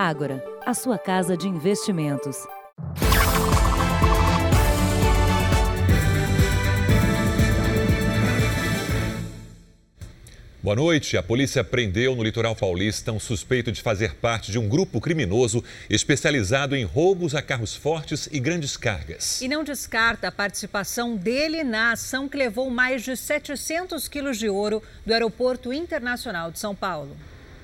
Ágora, a sua casa de investimentos. Boa noite. A polícia prendeu no litoral paulista um suspeito de fazer parte de um grupo criminoso especializado em roubos a carros fortes e grandes cargas. E não descarta a participação dele na ação que levou mais de 700 quilos de ouro do Aeroporto Internacional de São Paulo.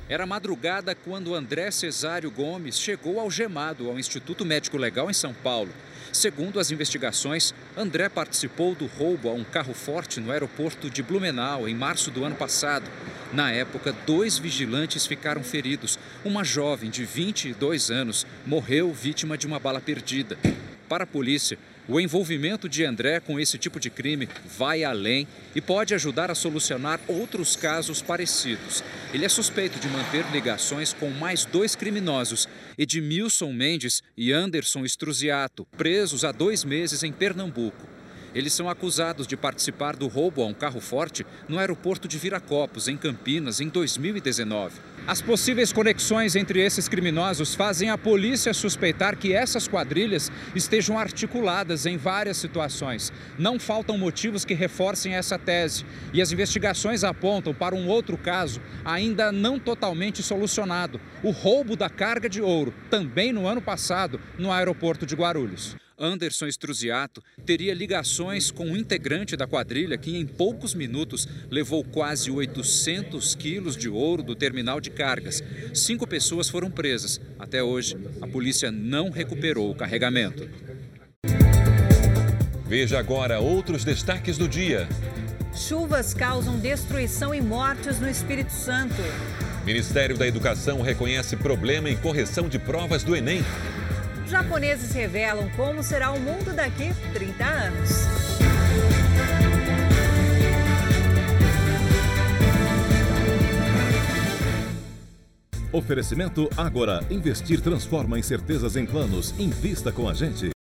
Era madrugada quando André Cesário Gomes chegou algemado ao Instituto Médico Legal em São Paulo. Segundo as investigações, André participou do roubo a um carro forte no aeroporto de Blumenau em março do ano passado. Na época, dois vigilantes ficaram feridos. Uma jovem de 22 anos morreu vítima de uma bala perdida. Para a polícia, o envolvimento de André com esse tipo de crime vai além e pode ajudar a solucionar outros casos parecidos. Ele é suspeito de manter ligações com mais dois criminosos, Edmilson Mendes e Anderson Estruziato, presos há dois meses em Pernambuco. Eles são acusados de participar do roubo a um carro forte no aeroporto de Viracopos, em Campinas, em 2019. As possíveis conexões entre esses criminosos fazem a polícia suspeitar que essas quadrilhas estejam articuladas em várias situações. Não faltam motivos que reforcem essa tese. E as investigações apontam para um outro caso, ainda não totalmente solucionado: o roubo da carga de ouro, também no ano passado, no aeroporto de Guarulhos. Anderson Estruziato teria ligações com um integrante da quadrilha que, em poucos minutos, levou quase 800 quilos de ouro do terminal de cargas. Cinco pessoas foram presas. Até hoje, a polícia não recuperou o carregamento. Veja agora outros destaques do dia. Chuvas causam destruição e mortes no Espírito Santo. Ministério da Educação reconhece problema em correção de provas do Enem. Japoneses revelam como será o mundo daqui 30 anos. Oferecimento Agora. Investir transforma incertezas em planos. Invista com a gente.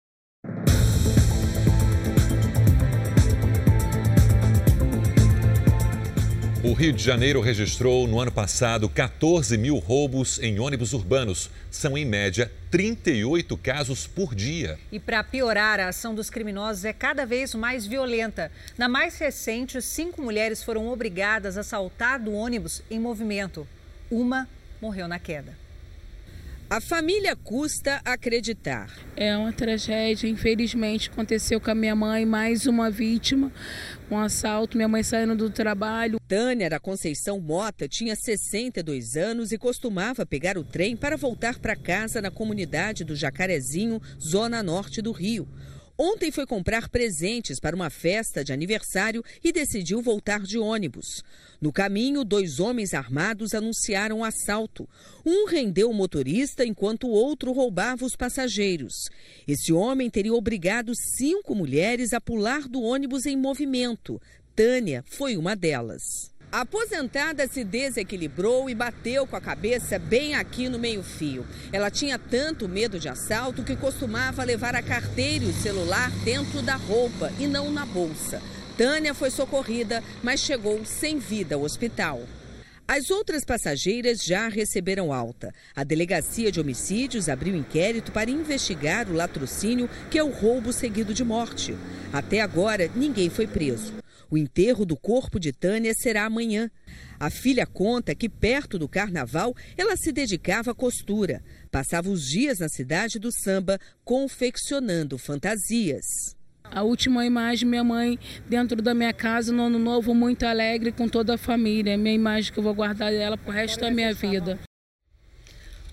O Rio de Janeiro registrou no ano passado 14 mil roubos em ônibus urbanos. São, em média, 38 casos por dia. E para piorar, a ação dos criminosos é cada vez mais violenta. Na mais recente, cinco mulheres foram obrigadas a saltar do ônibus em movimento. Uma morreu na queda. A família custa acreditar. É uma tragédia, infelizmente aconteceu com a minha mãe, mais uma vítima, um assalto, minha mãe saindo do trabalho. Tânia da Conceição Mota tinha 62 anos e costumava pegar o trem para voltar para casa na comunidade do Jacarezinho, zona norte do Rio. Ontem foi comprar presentes para uma festa de aniversário e decidiu voltar de ônibus. No caminho, dois homens armados anunciaram um assalto. Um rendeu o motorista enquanto o outro roubava os passageiros. Esse homem teria obrigado cinco mulheres a pular do ônibus em movimento. Tânia foi uma delas. A aposentada se desequilibrou e bateu com a cabeça bem aqui no meio-fio. Ela tinha tanto medo de assalto que costumava levar a carteira e o celular dentro da roupa e não na bolsa. Tânia foi socorrida, mas chegou sem vida ao hospital. As outras passageiras já receberam alta. A Delegacia de Homicídios abriu inquérito para investigar o latrocínio, que é o roubo seguido de morte. Até agora, ninguém foi preso. O enterro do corpo de Tânia será amanhã. A filha conta que, perto do carnaval, ela se dedicava à costura. Passava os dias na cidade do samba confeccionando fantasias. A última imagem, minha mãe dentro da minha casa no ano novo, muito alegre com toda a família. É minha imagem que eu vou guardar dela pro resto da minha vida.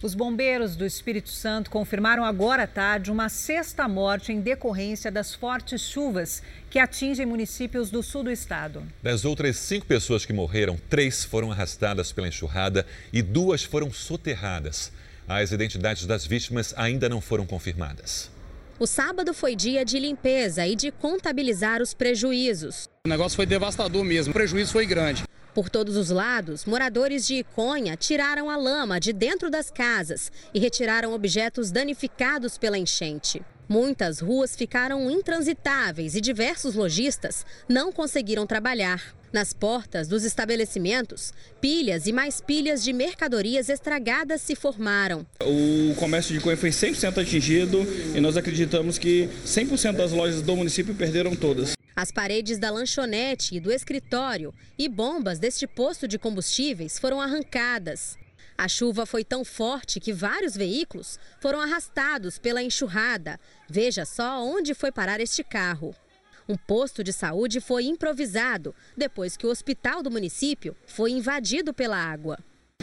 Os bombeiros do Espírito Santo confirmaram agora à tarde uma sexta morte em decorrência das fortes chuvas que atingem municípios do sul do estado. Das outras cinco pessoas que morreram, três foram arrastadas pela enxurrada e duas foram soterradas. As identidades das vítimas ainda não foram confirmadas. O sábado foi dia de limpeza e de contabilizar os prejuízos. O negócio foi devastador mesmo, o prejuízo foi grande. Por todos os lados, moradores de Iconha tiraram a lama de dentro das casas e retiraram objetos danificados pela enchente. Muitas ruas ficaram intransitáveis e diversos lojistas não conseguiram trabalhar. Nas portas dos estabelecimentos, pilhas e mais pilhas de mercadorias estragadas se formaram. O comércio de Coimbra foi 100% atingido e nós acreditamos que 100% das lojas do município perderam todas. As paredes da lanchonete e do escritório e bombas deste posto de combustíveis foram arrancadas. A chuva foi tão forte que vários veículos foram arrastados pela enxurrada. Veja só onde foi parar este carro. Um posto de saúde foi improvisado depois que o hospital do município foi invadido pela água.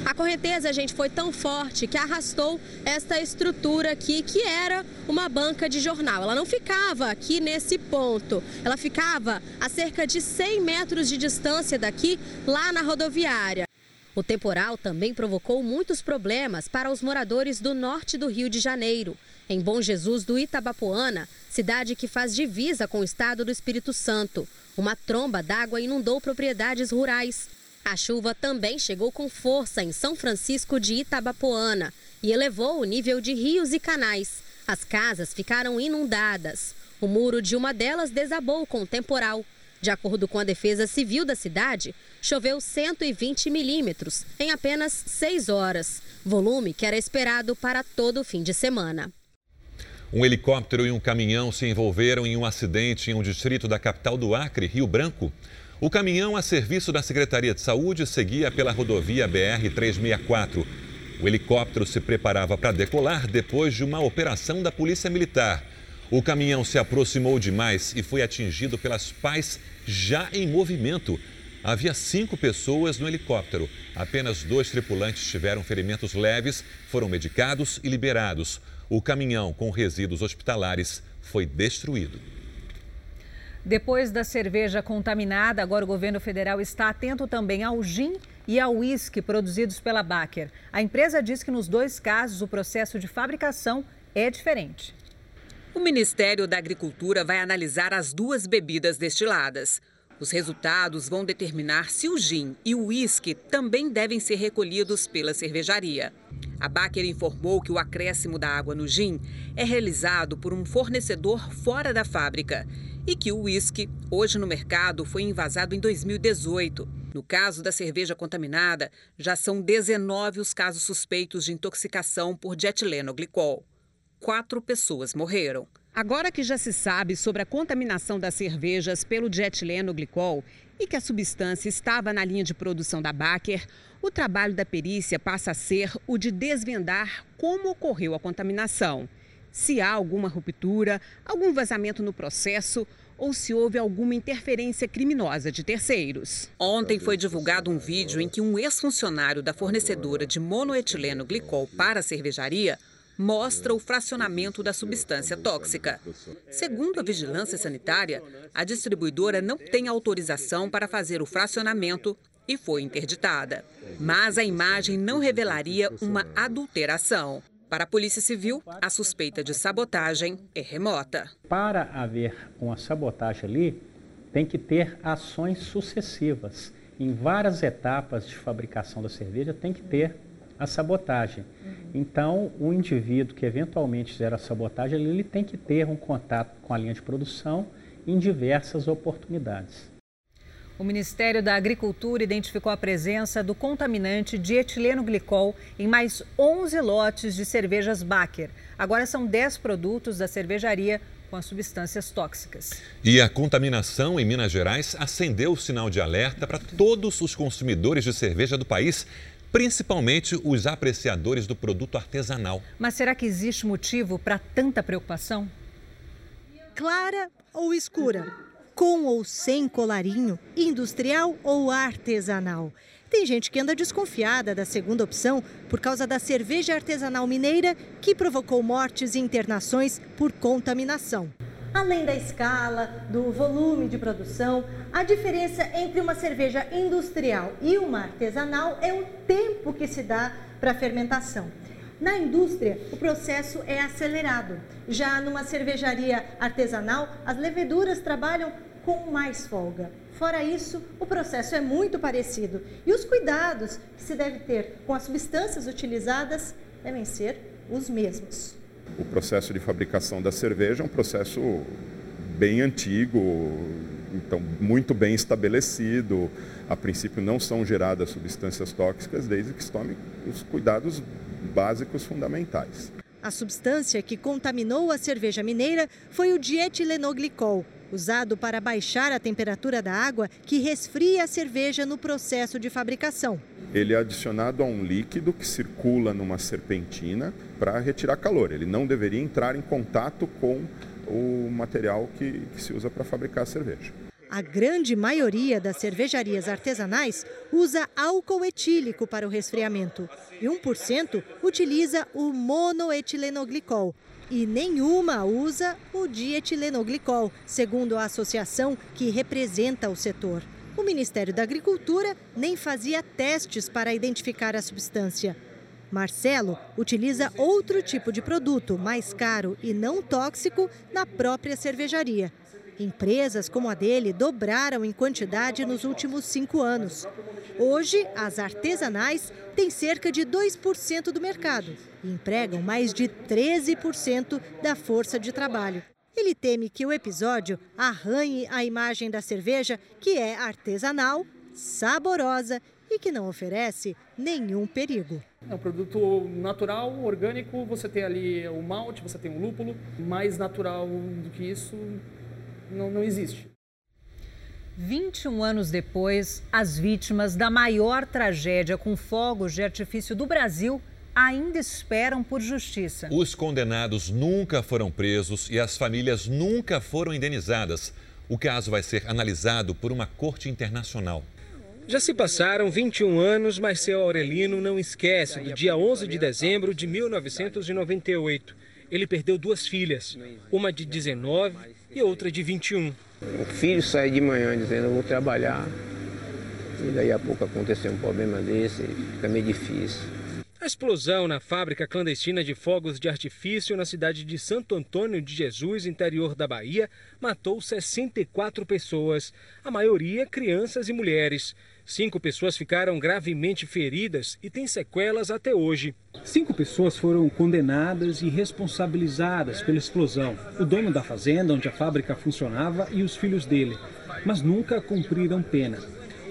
A correnteza, gente, foi tão forte que arrastou esta estrutura aqui, que era uma banca de jornal. Ela não ficava aqui nesse ponto, ela ficava a cerca de 100 metros de distância daqui, lá na rodoviária. O temporal também provocou muitos problemas para os moradores do norte do Rio de Janeiro. Em Bom Jesus do Itabapoana, cidade que faz divisa com o estado do Espírito Santo, uma tromba d'água inundou propriedades rurais. A chuva também chegou com força em São Francisco de Itabapoana e elevou o nível de rios e canais. As casas ficaram inundadas. O muro de uma delas desabou com o temporal. De acordo com a Defesa Civil da cidade, choveu 120 milímetros em apenas seis horas, volume que era esperado para todo o fim de semana. Um helicóptero e um caminhão se envolveram em um acidente em um distrito da capital do Acre, Rio Branco. O caminhão a serviço da Secretaria de Saúde seguia pela rodovia BR-364. O helicóptero se preparava para decolar depois de uma operação da Polícia Militar. O caminhão se aproximou demais e foi atingido pelas pás já em movimento. Havia cinco pessoas no helicóptero. Apenas dois tripulantes tiveram ferimentos leves, foram medicados e liberados. O caminhão com resíduos hospitalares foi destruído. Depois da cerveja contaminada, agora o governo federal está atento também ao gin e ao uísque produzidos pela Baker. A empresa diz que nos dois casos o processo de fabricação é diferente. O Ministério da Agricultura vai analisar as duas bebidas destiladas. Os resultados vão determinar se o gin e o uísque também devem ser recolhidos pela cervejaria. A Baker informou que o acréscimo da água no gin é realizado por um fornecedor fora da fábrica e que o uísque, hoje no mercado, foi invasado em 2018. No caso da cerveja contaminada, já são 19 os casos suspeitos de intoxicação por dietileno-glicol. Quatro pessoas morreram. Agora que já se sabe sobre a contaminação das cervejas pelo dietileno-glicol e que a substância estava na linha de produção da Baker, o trabalho da perícia passa a ser o de desvendar como ocorreu a contaminação se há alguma ruptura, algum vazamento no processo ou se houve alguma interferência criminosa de terceiros. Ontem foi divulgado um vídeo em que um ex-funcionário da fornecedora de monoetileno glicol para a cervejaria mostra o fracionamento da substância tóxica. Segundo a vigilância sanitária, a distribuidora não tem autorização para fazer o fracionamento e foi interditada. Mas a imagem não revelaria uma adulteração. Para a Polícia Civil, a suspeita de sabotagem é remota. Para haver uma sabotagem ali, tem que ter ações sucessivas. Em várias etapas de fabricação da cerveja tem que ter a sabotagem. Então, o indivíduo que eventualmente fizer a sabotagem, ele tem que ter um contato com a linha de produção em diversas oportunidades. O Ministério da Agricultura identificou a presença do contaminante dietileno glicol em mais 11 lotes de cervejas Baker. Agora são 10 produtos da cervejaria com as substâncias tóxicas. E a contaminação em Minas Gerais acendeu o sinal de alerta para todos os consumidores de cerveja do país, principalmente os apreciadores do produto artesanal. Mas será que existe motivo para tanta preocupação? Clara ou escura? com ou sem colarinho, industrial ou artesanal. Tem gente que anda desconfiada da segunda opção por causa da cerveja artesanal mineira que provocou mortes e internações por contaminação. Além da escala, do volume de produção, a diferença entre uma cerveja industrial e uma artesanal é o tempo que se dá para a fermentação. Na indústria, o processo é acelerado. Já numa cervejaria artesanal, as leveduras trabalham com mais folga. Fora isso, o processo é muito parecido e os cuidados que se deve ter com as substâncias utilizadas devem ser os mesmos. O processo de fabricação da cerveja é um processo bem antigo, então muito bem estabelecido. A princípio não são geradas substâncias tóxicas desde que se tome os cuidados básicos fundamentais. A substância que contaminou a cerveja mineira foi o dietilenoglicol, usado para baixar a temperatura da água que resfria a cerveja no processo de fabricação. Ele é adicionado a um líquido que circula numa serpentina para retirar calor. Ele não deveria entrar em contato com o material que, que se usa para fabricar a cerveja. A grande maioria das cervejarias artesanais usa álcool etílico para o resfriamento e 1% utiliza o monoetilenoglicol. E nenhuma usa o dietilenoglicol, segundo a associação que representa o setor. O Ministério da Agricultura nem fazia testes para identificar a substância. Marcelo utiliza outro tipo de produto, mais caro e não tóxico, na própria cervejaria. Empresas como a dele dobraram em quantidade nos últimos cinco anos. Hoje, as artesanais têm cerca de 2% do mercado e empregam mais de 13% da força de trabalho. Ele teme que o episódio arranhe a imagem da cerveja, que é artesanal, saborosa e que não oferece nenhum perigo. É um produto natural, orgânico, você tem ali o malte, você tem o lúpulo, mais natural do que isso não, não existe. 21 anos depois, as vítimas da maior tragédia com fogos de artifício do Brasil ainda esperam por justiça. Os condenados nunca foram presos e as famílias nunca foram indenizadas. O caso vai ser analisado por uma corte internacional. Já se passaram 21 anos, mas seu Aurelino não esquece do dia 11 de dezembro de 1998. Ele perdeu duas filhas, uma de 19 e outra de 21. O filho sai de manhã dizendo, eu vou trabalhar. E daí a pouco aconteceu um problema desse, fica meio difícil. A explosão na fábrica clandestina de fogos de artifício na cidade de Santo Antônio de Jesus, interior da Bahia, matou 64 pessoas, a maioria crianças e mulheres. Cinco pessoas ficaram gravemente feridas e têm sequelas até hoje. Cinco pessoas foram condenadas e responsabilizadas pela explosão. O dono da fazenda onde a fábrica funcionava e os filhos dele, mas nunca cumpriram pena.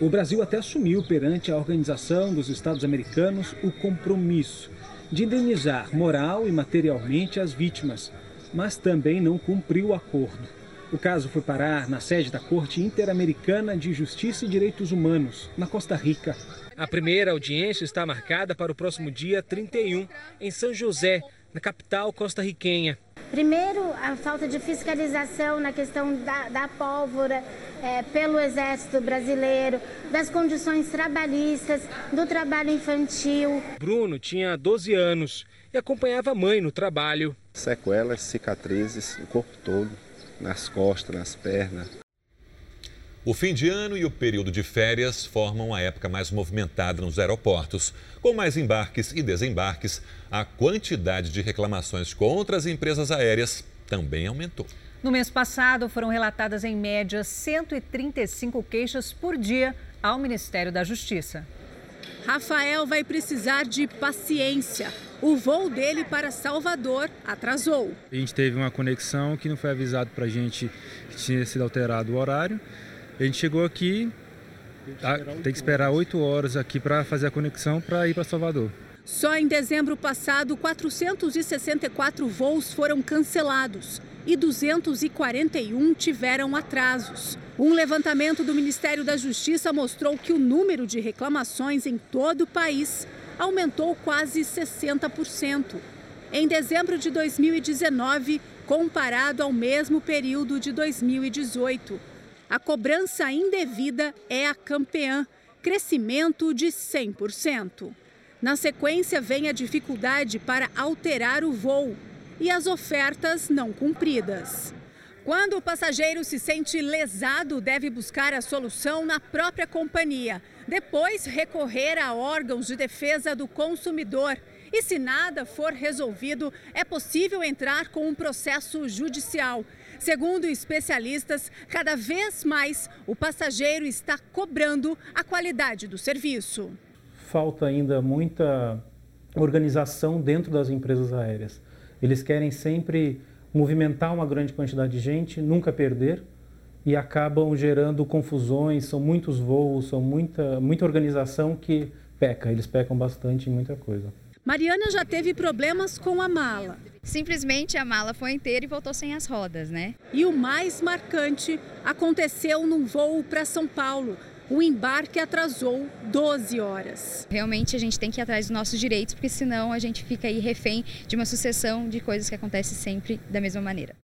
O Brasil até assumiu perante a Organização dos Estados Americanos o compromisso de indenizar moral e materialmente as vítimas, mas também não cumpriu o acordo. O caso foi parar na sede da Corte Interamericana de Justiça e Direitos Humanos, na Costa Rica. A primeira audiência está marcada para o próximo dia 31, em São José, na capital costarriquenha. Primeiro, a falta de fiscalização na questão da, da pólvora é, pelo Exército Brasileiro, das condições trabalhistas, do trabalho infantil. Bruno tinha 12 anos e acompanhava a mãe no trabalho. Sequelas, cicatrizes, o corpo todo nas costas, nas pernas. O fim de ano e o período de férias formam a época mais movimentada nos aeroportos. Com mais embarques e desembarques, a quantidade de reclamações contra as empresas aéreas também aumentou. No mês passado, foram relatadas em média 135 queixas por dia ao Ministério da Justiça. Rafael vai precisar de paciência. O voo dele para Salvador atrasou. A gente teve uma conexão que não foi avisado para a gente que tinha sido alterado o horário. A gente chegou aqui, tem que esperar oito horas aqui para fazer a conexão para ir para Salvador. Só em dezembro passado, 464 voos foram cancelados e 241 tiveram atrasos. Um levantamento do Ministério da Justiça mostrou que o número de reclamações em todo o país aumentou quase 60%. Em dezembro de 2019, comparado ao mesmo período de 2018. A cobrança indevida é a campeã, crescimento de 100%. Na sequência, vem a dificuldade para alterar o voo e as ofertas não cumpridas. Quando o passageiro se sente lesado, deve buscar a solução na própria companhia. Depois, recorrer a órgãos de defesa do consumidor. E se nada for resolvido, é possível entrar com um processo judicial. Segundo especialistas, cada vez mais o passageiro está cobrando a qualidade do serviço. Falta ainda muita organização dentro das empresas aéreas Eles querem sempre movimentar uma grande quantidade de gente, nunca perder e acabam gerando confusões, são muitos voos, são muita, muita organização que peca, eles pecam bastante em muita coisa. Mariana já teve problemas com a mala. Simplesmente a mala foi inteira e voltou sem as rodas, né? E o mais marcante aconteceu num voo para São Paulo. O embarque atrasou 12 horas. Realmente a gente tem que ir atrás dos nossos direitos, porque senão a gente fica aí refém de uma sucessão de coisas que acontecem sempre da mesma maneira.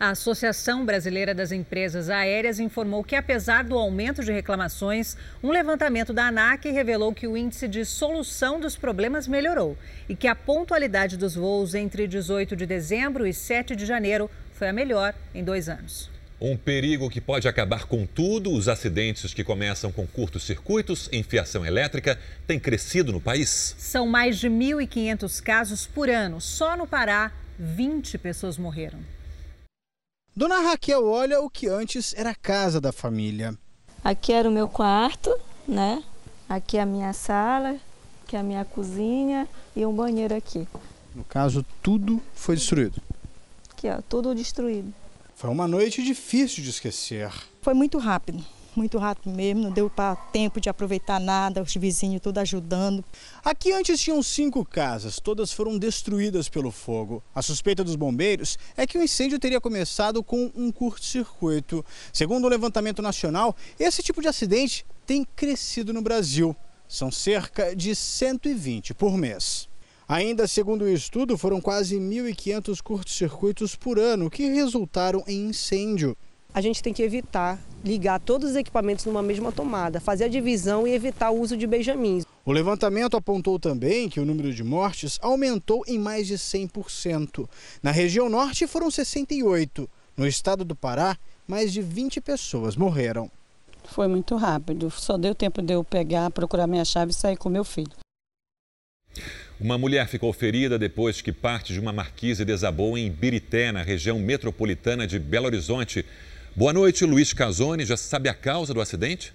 A Associação Brasileira das Empresas Aéreas informou que, apesar do aumento de reclamações, um levantamento da ANAC revelou que o índice de solução dos problemas melhorou e que a pontualidade dos voos entre 18 de dezembro e 7 de janeiro foi a melhor em dois anos. Um perigo que pode acabar com tudo, os acidentes que começam com curtos circuitos em fiação elétrica têm crescido no país. São mais de 1.500 casos por ano. Só no Pará, 20 pessoas morreram. Dona Raquel olha o que antes era a casa da família. Aqui era o meu quarto, né? Aqui é a minha sala, aqui é a minha cozinha e um banheiro aqui. No caso, tudo foi destruído. Aqui, ó, tudo destruído. Foi uma noite difícil de esquecer. Foi muito rápido muito rápido mesmo, não deu para tempo de aproveitar nada, os vizinhos tudo ajudando. Aqui antes tinham cinco casas, todas foram destruídas pelo fogo. A suspeita dos bombeiros é que o incêndio teria começado com um curto-circuito. Segundo o levantamento nacional, esse tipo de acidente tem crescido no Brasil. São cerca de 120 por mês. Ainda segundo o estudo, foram quase 1.500 curtos-circuitos por ano que resultaram em incêndio a gente tem que evitar ligar todos os equipamentos numa mesma tomada, fazer a divisão e evitar o uso de benjamins. O levantamento apontou também que o número de mortes aumentou em mais de 100%. Na região norte foram 68. No estado do Pará, mais de 20 pessoas morreram. Foi muito rápido, só deu tempo de eu pegar, procurar minha chave e sair com meu filho. Uma mulher ficou ferida depois que parte de uma marquise desabou em Birité, na região metropolitana de Belo Horizonte. Boa noite, Luiz Casoni. Já sabe a causa do acidente?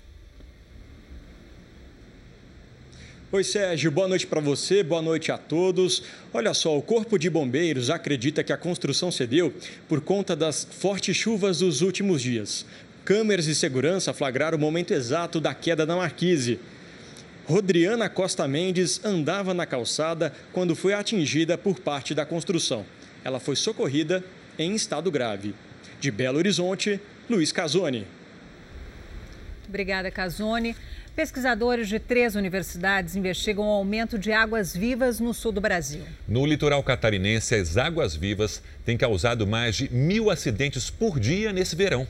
Oi, Sérgio. Boa noite para você, boa noite a todos. Olha só, o Corpo de Bombeiros acredita que a construção cedeu por conta das fortes chuvas dos últimos dias. Câmeras de segurança flagraram o momento exato da queda da marquise. Rodriana Costa Mendes andava na calçada quando foi atingida por parte da construção. Ela foi socorrida em estado grave. De Belo Horizonte, Luiz Casoni. Obrigada, Casoni. Pesquisadores de três universidades investigam o aumento de águas vivas no sul do Brasil. No litoral catarinense, as águas vivas têm causado mais de mil acidentes por dia nesse verão.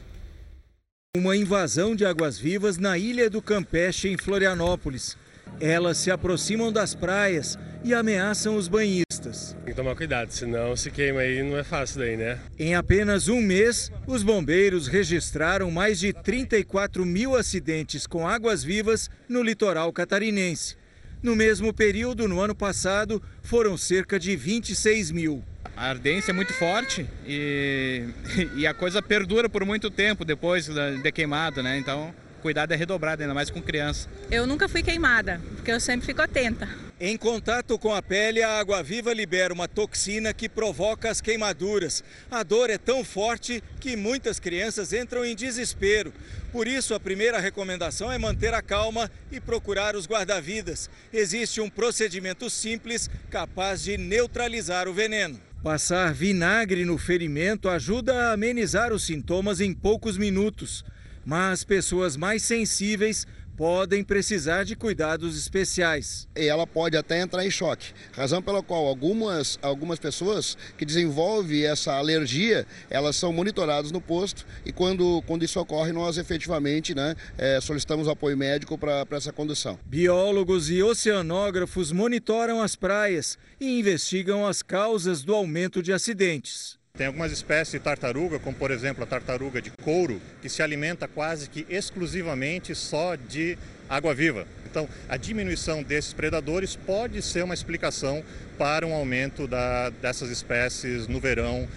Uma invasão de águas-vivas na ilha do Campeche, em Florianópolis. Elas se aproximam das praias e ameaçam os banhistas. Tem que tomar cuidado, senão se queima aí não é fácil daí, né? Em apenas um mês, os bombeiros registraram mais de 34 mil acidentes com águas vivas no litoral catarinense. No mesmo período, no ano passado, foram cerca de 26 mil. A ardência é muito forte e, e a coisa perdura por muito tempo depois de queimado, né? Então cuidado é redobrado, ainda mais com criança. Eu nunca fui queimada, porque eu sempre fico atenta. Em contato com a pele, a água viva libera uma toxina que provoca as queimaduras. A dor é tão forte que muitas crianças entram em desespero. Por isso, a primeira recomendação é manter a calma e procurar os guarda-vidas. Existe um procedimento simples capaz de neutralizar o veneno. Passar vinagre no ferimento ajuda a amenizar os sintomas em poucos minutos mas pessoas mais sensíveis podem precisar de cuidados especiais. E ela pode até entrar em choque, razão pela qual algumas, algumas pessoas que desenvolvem essa alergia, elas são monitoradas no posto e quando, quando isso ocorre, nós efetivamente né, é, solicitamos apoio médico para essa condução. Biólogos e oceanógrafos monitoram as praias e investigam as causas do aumento de acidentes. Tem algumas espécies de tartaruga, como por exemplo a tartaruga de couro, que se alimenta quase que exclusivamente só de água viva. Então, a diminuição desses predadores pode ser uma explicação para um aumento da, dessas espécies no verão.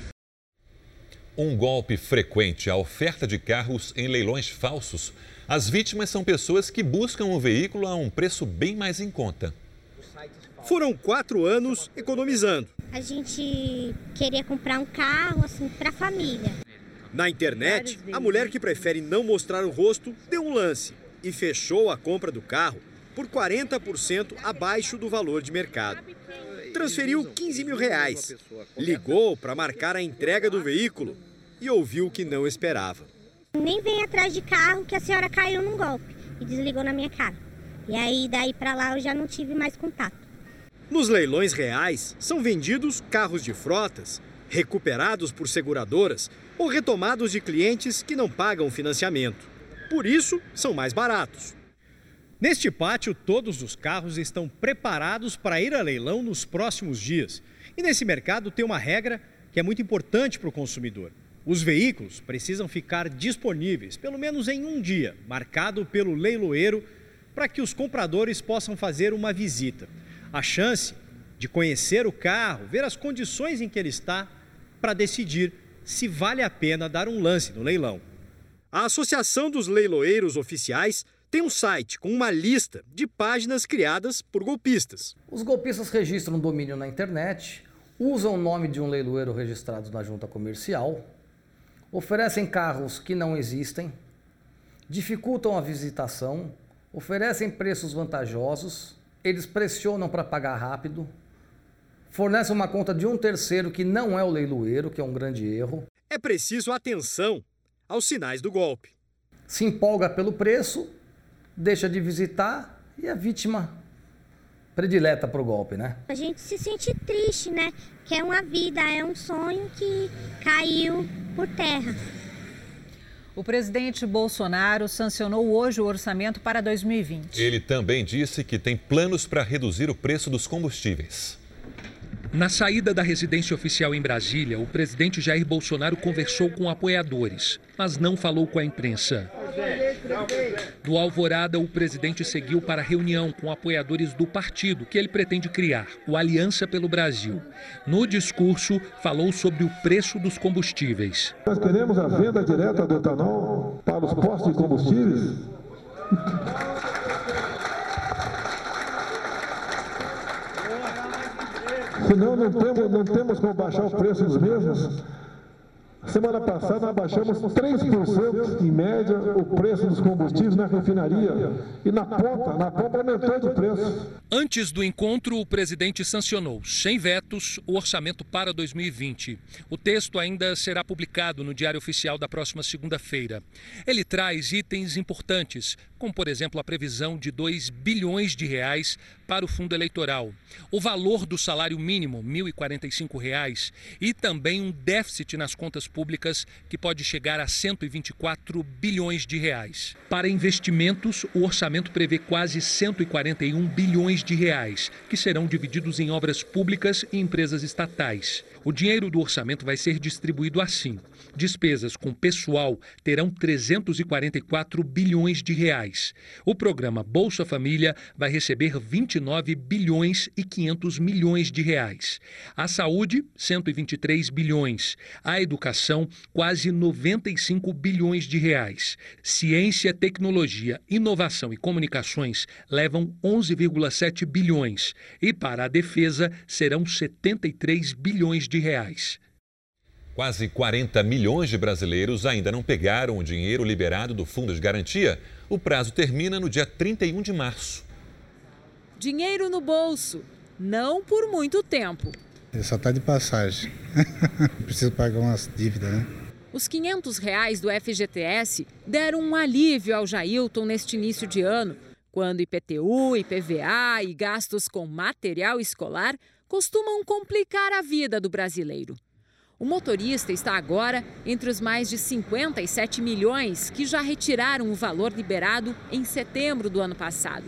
Um golpe frequente, a oferta de carros em leilões falsos. As vítimas são pessoas que buscam o veículo a um preço bem mais em conta. Foram quatro anos economizando. A gente queria comprar um carro assim para a família. Na internet, a mulher que prefere não mostrar o rosto deu um lance e fechou a compra do carro por 40% abaixo do valor de mercado. Transferiu 15 mil reais, ligou para marcar a entrega do veículo e ouviu o que não esperava. Nem vem atrás de carro que a senhora caiu num golpe e desligou na minha cara. E aí daí para lá eu já não tive mais contato. Nos leilões reais são vendidos carros de frotas, recuperados por seguradoras ou retomados de clientes que não pagam financiamento. Por isso, são mais baratos. Neste pátio, todos os carros estão preparados para ir a leilão nos próximos dias. E nesse mercado tem uma regra que é muito importante para o consumidor. Os veículos precisam ficar disponíveis pelo menos em um dia, marcado pelo leiloeiro, para que os compradores possam fazer uma visita. A chance de conhecer o carro, ver as condições em que ele está, para decidir se vale a pena dar um lance no leilão. A Associação dos Leiloeiros Oficiais tem um site com uma lista de páginas criadas por golpistas. Os golpistas registram domínio na internet, usam o nome de um leiloeiro registrado na junta comercial, oferecem carros que não existem, dificultam a visitação, oferecem preços vantajosos, eles pressionam para pagar rápido, fornecem uma conta de um terceiro que não é o leiloeiro, que é um grande erro. É preciso atenção aos sinais do golpe. Se empolga pelo preço deixa de visitar e a vítima predileta para o golpe, né? A gente se sente triste, né? Que é uma vida, é um sonho que caiu por terra. O presidente Bolsonaro sancionou hoje o orçamento para 2020. Ele também disse que tem planos para reduzir o preço dos combustíveis. Na saída da residência oficial em Brasília, o presidente Jair Bolsonaro conversou com apoiadores, mas não falou com a imprensa. Do Alvorada, o presidente seguiu para a reunião com apoiadores do partido que ele pretende criar, o Aliança pelo Brasil. No discurso, falou sobre o preço dos combustíveis. Nós queremos a venda direta do etanol para os postos de combustíveis. Senão não temos, não temos como baixar o preço dos mesmos. Semana passada, nós baixamos 3% em média o preço dos combustíveis na refinaria. E na ponta, na ponta aumentou de preço. Antes do encontro, o presidente sancionou, sem vetos, o orçamento para 2020. O texto ainda será publicado no Diário Oficial da próxima segunda-feira. Ele traz itens importantes, como, por exemplo, a previsão de 2 bilhões de reais para o fundo eleitoral, o valor do salário mínimo, 1.045 reais, e também um déficit nas contas públicas que pode chegar a 124 bilhões de reais. Para investimentos, o orçamento prevê quase 141 bilhões de reais, que serão divididos em obras públicas e empresas estatais. O dinheiro do orçamento vai ser distribuído assim: despesas com pessoal terão 344 bilhões de reais. O programa Bolsa Família vai receber 29 bilhões e 500 milhões de reais. A saúde, 123 bilhões. A educação, quase 95 bilhões de reais. Ciência, tecnologia, inovação e comunicações levam 11,7 bilhões. E para a defesa serão 73 bilhões de reais. Quase 40 milhões de brasileiros ainda não pegaram o dinheiro liberado do Fundo de Garantia. O prazo termina no dia 31 de março. Dinheiro no bolso, não por muito tempo. Só está de passagem. Preciso pagar umas dívidas, né? Os 500 reais do FGTS deram um alívio ao Jailton neste início de ano, quando IPTU, IPVA e gastos com material escolar costumam complicar a vida do brasileiro. O motorista está agora entre os mais de 57 milhões que já retiraram o valor liberado em setembro do ano passado.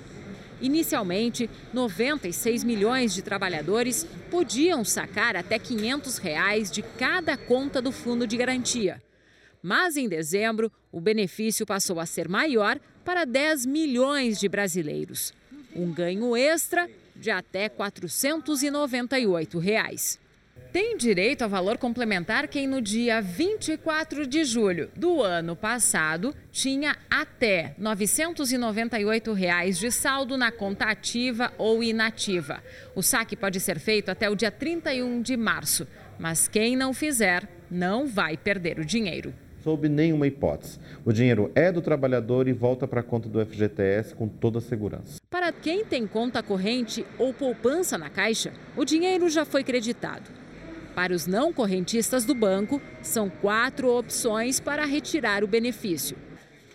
Inicialmente, 96 milhões de trabalhadores podiam sacar até 500 reais de cada conta do fundo de garantia. Mas em dezembro, o benefício passou a ser maior para 10 milhões de brasileiros. Um ganho extra de até 498 reais. Tem direito ao valor complementar quem no dia 24 de julho do ano passado tinha até 998 reais de saldo na conta ativa ou inativa. O saque pode ser feito até o dia 31 de março, mas quem não fizer não vai perder o dinheiro. Sob nenhuma hipótese. O dinheiro é do trabalhador e volta para a conta do FGTS com toda a segurança. Para quem tem conta corrente ou poupança na Caixa, o dinheiro já foi creditado. Para os não correntistas do banco, são quatro opções para retirar o benefício.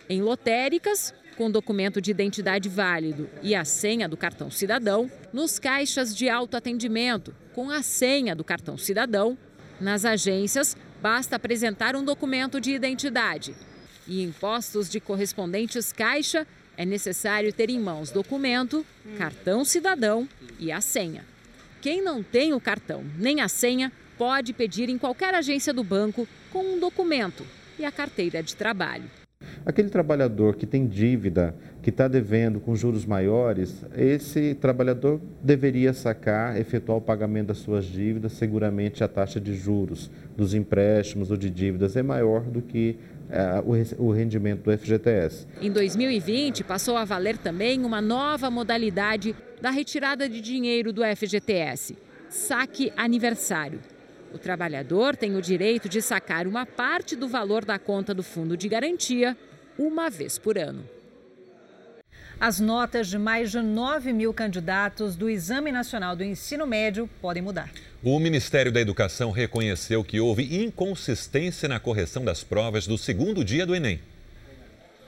Em lotéricas, com documento de identidade válido e a senha do cartão cidadão, nos caixas de autoatendimento, com a senha do cartão cidadão, nas agências, basta apresentar um documento de identidade. E em postos de correspondentes caixa, é necessário ter em mãos documento, cartão cidadão e a senha. Quem não tem o cartão nem a senha pode pedir em qualquer agência do banco com um documento e a carteira de trabalho. Aquele trabalhador que tem dívida, que está devendo com juros maiores, esse trabalhador deveria sacar, efetuar o pagamento das suas dívidas. Seguramente a taxa de juros dos empréstimos ou de dívidas é maior do que uh, o rendimento do FGTS. Em 2020, passou a valer também uma nova modalidade da retirada de dinheiro do FGTS: saque aniversário. O trabalhador tem o direito de sacar uma parte do valor da conta do fundo de garantia uma vez por ano. As notas de mais de 9 mil candidatos do Exame Nacional do Ensino Médio podem mudar. O Ministério da Educação reconheceu que houve inconsistência na correção das provas do segundo dia do Enem.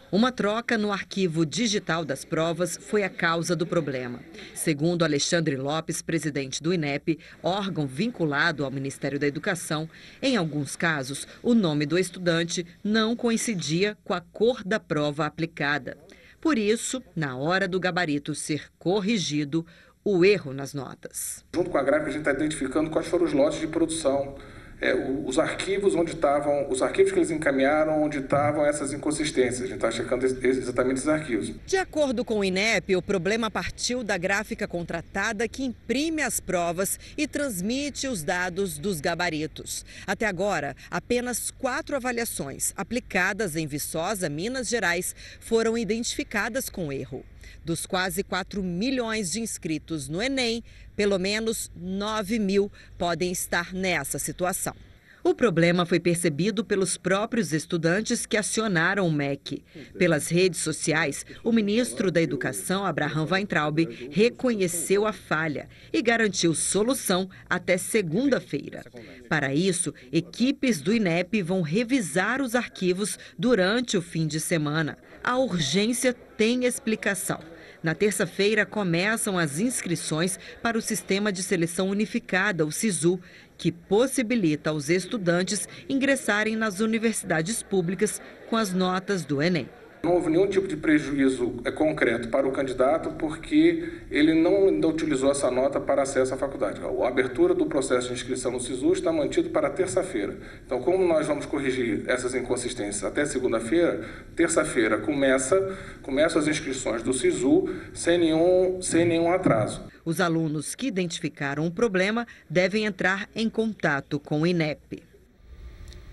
Uma troca no arquivo digital das provas foi a causa do problema. Segundo Alexandre Lopes, presidente do INEP, órgão vinculado ao Ministério da Educação, em alguns casos, o nome do estudante não coincidia com a cor da prova aplicada. Por isso, na hora do gabarito ser corrigido, o erro nas notas. Junto com a gráfica, a gente está identificando quais foram os lotes de produção é, os arquivos onde estavam, os arquivos que eles encaminharam, onde estavam essas inconsistências. A gente está checando exatamente esses arquivos. De acordo com o INEP, o problema partiu da gráfica contratada que imprime as provas e transmite os dados dos gabaritos. Até agora, apenas quatro avaliações aplicadas em Viçosa, Minas Gerais, foram identificadas com erro. Dos quase 4 milhões de inscritos no Enem, pelo menos 9 mil podem estar nessa situação. O problema foi percebido pelos próprios estudantes que acionaram o MEC. Pelas redes sociais, o ministro da Educação, Abraham Weintraub, reconheceu a falha e garantiu solução até segunda-feira. Para isso, equipes do INEP vão revisar os arquivos durante o fim de semana. A urgência tem explicação. Na terça-feira começam as inscrições para o Sistema de Seleção Unificada, o SISU, que possibilita aos estudantes ingressarem nas universidades públicas com as notas do Enem. Não houve nenhum tipo de prejuízo é, concreto para o candidato porque ele não utilizou essa nota para acesso à faculdade. A abertura do processo de inscrição no SISU está mantido para terça-feira. Então, como nós vamos corrigir essas inconsistências até segunda-feira, terça-feira começa, começam as inscrições do SISU sem nenhum, sem nenhum atraso. Os alunos que identificaram o problema devem entrar em contato com o INEP.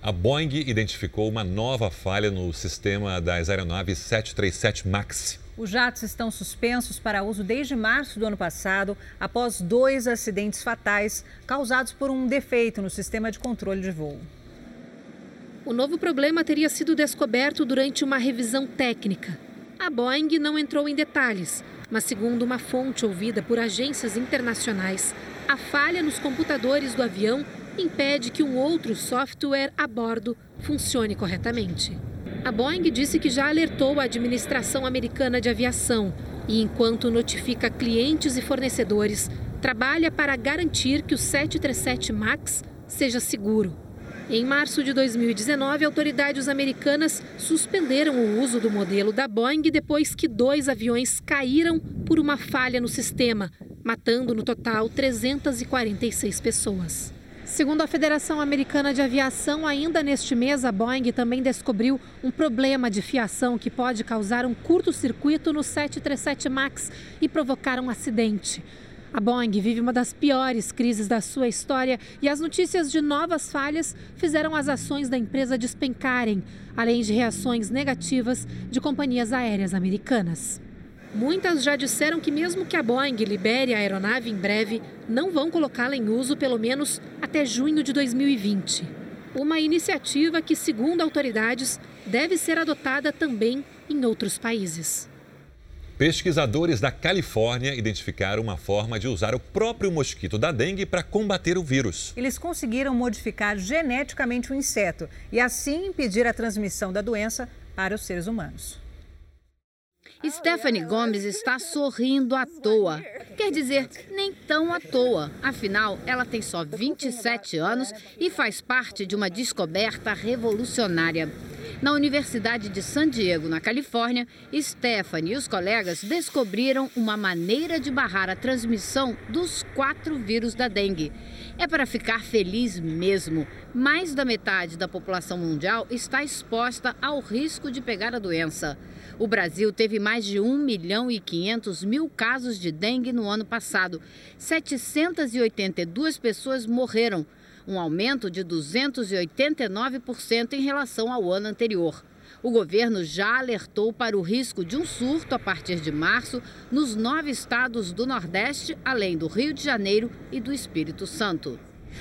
A Boeing identificou uma nova falha no sistema das aeronaves 737 MAX. Os jatos estão suspensos para uso desde março do ano passado, após dois acidentes fatais causados por um defeito no sistema de controle de voo. O novo problema teria sido descoberto durante uma revisão técnica. A Boeing não entrou em detalhes, mas, segundo uma fonte ouvida por agências internacionais, a falha nos computadores do avião impede que um outro software a bordo funcione corretamente. A Boeing disse que já alertou a administração americana de aviação e, enquanto notifica clientes e fornecedores, trabalha para garantir que o 737 MAX seja seguro. Em março de 2019, autoridades americanas suspenderam o uso do modelo da Boeing depois que dois aviões caíram por uma falha no sistema, matando no total 346 pessoas. Segundo a Federação Americana de Aviação, ainda neste mês, a Boeing também descobriu um problema de fiação que pode causar um curto-circuito no 737 MAX e provocar um acidente. A Boeing vive uma das piores crises da sua história e as notícias de novas falhas fizeram as ações da empresa despencarem, além de reações negativas de companhias aéreas americanas. Muitas já disseram que, mesmo que a Boeing libere a aeronave em breve, não vão colocá-la em uso pelo menos até junho de 2020. Uma iniciativa que, segundo autoridades, deve ser adotada também em outros países. Pesquisadores da Califórnia identificaram uma forma de usar o próprio mosquito da dengue para combater o vírus. Eles conseguiram modificar geneticamente o inseto e assim impedir a transmissão da doença para os seres humanos. Stephanie Gomes está sorrindo à toa. Quer dizer, nem tão à toa. Afinal, ela tem só 27 anos e faz parte de uma descoberta revolucionária. Na Universidade de San Diego, na Califórnia, Stephanie e os colegas descobriram uma maneira de barrar a transmissão dos quatro vírus da dengue. É para ficar feliz mesmo. Mais da metade da população mundial está exposta ao risco de pegar a doença. O Brasil teve mais de 1 milhão e 500 mil casos de dengue no ano passado. 782 pessoas morreram, um aumento de 289% em relação ao ano anterior. O governo já alertou para o risco de um surto a partir de março nos nove estados do Nordeste, além do Rio de Janeiro e do Espírito Santo.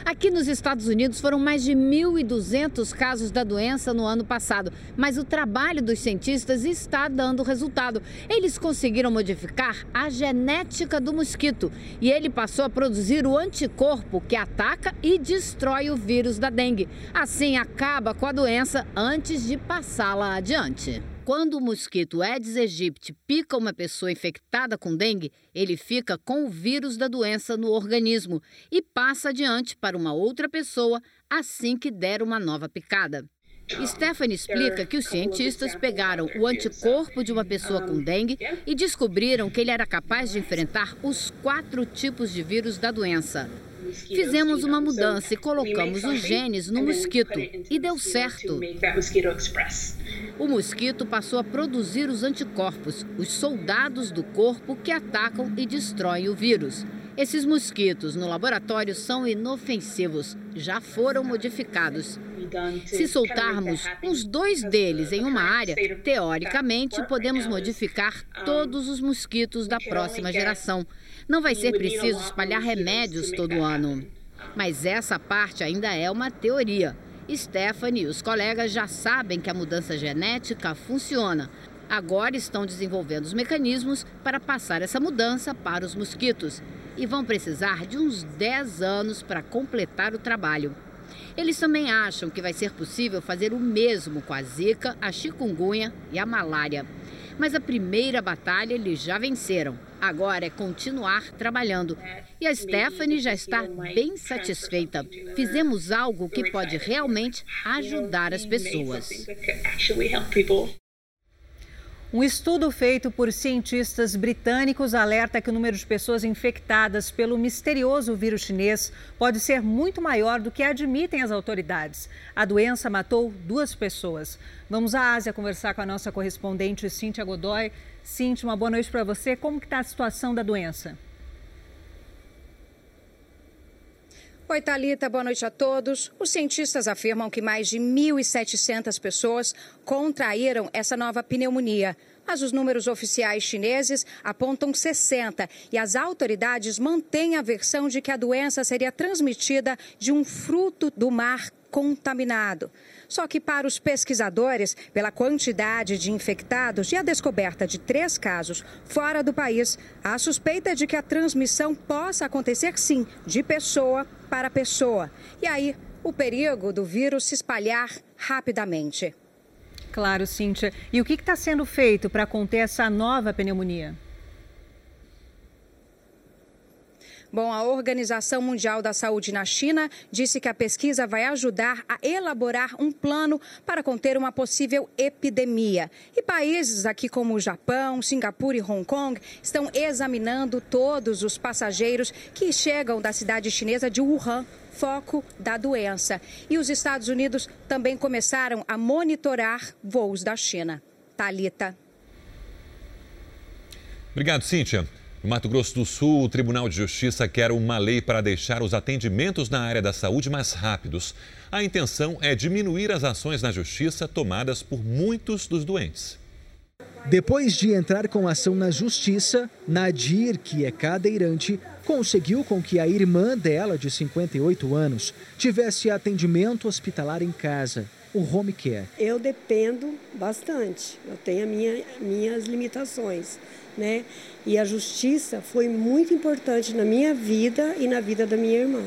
Aqui nos Estados Unidos foram mais de 1.200 casos da doença no ano passado, mas o trabalho dos cientistas está dando resultado. Eles conseguiram modificar a genética do mosquito e ele passou a produzir o anticorpo que ataca e destrói o vírus da dengue. Assim, acaba com a doença antes de passá-la adiante. Quando o mosquito Aedes aegypti pica uma pessoa infectada com dengue, ele fica com o vírus da doença no organismo e passa adiante para uma outra pessoa assim que der uma nova picada. Stephanie explica que os cientistas pegaram o anticorpo de uma pessoa com dengue e descobriram que ele era capaz de enfrentar os quatro tipos de vírus da doença. Fizemos uma mudança e colocamos os genes no mosquito e deu certo. O mosquito passou a produzir os anticorpos, os soldados do corpo que atacam e destroem o vírus. Esses mosquitos no laboratório são inofensivos, já foram modificados. Se soltarmos uns dois deles em uma área, teoricamente podemos modificar todos os mosquitos da próxima geração. Não vai ser preciso espalhar remédios todo ano. Mas essa parte ainda é uma teoria. Stephanie e os colegas já sabem que a mudança genética funciona. Agora estão desenvolvendo os mecanismos para passar essa mudança para os mosquitos e vão precisar de uns 10 anos para completar o trabalho. Eles também acham que vai ser possível fazer o mesmo com a zika, a chikungunya e a malária. Mas a primeira batalha eles já venceram. Agora é continuar trabalhando. E a Stephanie já está bem satisfeita. Fizemos algo que pode realmente ajudar as pessoas. Um estudo feito por cientistas britânicos alerta que o número de pessoas infectadas pelo misterioso vírus chinês pode ser muito maior do que admitem as autoridades. A doença matou duas pessoas. Vamos à Ásia conversar com a nossa correspondente Cíntia Godoy. Cíntia, uma boa noite para você. Como está a situação da doença? Oi, Thalita, boa noite a todos. Os cientistas afirmam que mais de 1.700 pessoas contraíram essa nova pneumonia. Mas os números oficiais chineses apontam 60 e as autoridades mantêm a versão de que a doença seria transmitida de um fruto do mar contaminado. Só que para os pesquisadores, pela quantidade de infectados e a descoberta de três casos fora do país, há suspeita de que a transmissão possa acontecer sim, de pessoa para pessoa. E aí, o perigo do vírus se espalhar rapidamente. Claro, Cíntia. E o que está sendo feito para conter essa nova pneumonia? Bom, a Organização Mundial da Saúde na China disse que a pesquisa vai ajudar a elaborar um plano para conter uma possível epidemia. E países aqui como o Japão, Singapura e Hong Kong estão examinando todos os passageiros que chegam da cidade chinesa de Wuhan foco da doença. E os Estados Unidos também começaram a monitorar voos da China. Talita. Obrigado, Cíntia. No Mato Grosso do Sul, o Tribunal de Justiça quer uma lei para deixar os atendimentos na área da saúde mais rápidos. A intenção é diminuir as ações na justiça tomadas por muitos dos doentes. Depois de entrar com ação na justiça, Nadir, que é cadeirante, conseguiu com que a irmã dela, de 58 anos, tivesse atendimento hospitalar em casa, o home care. Eu dependo bastante, eu tenho minha, minhas limitações né? E a justiça foi muito importante na minha vida e na vida da minha irmã.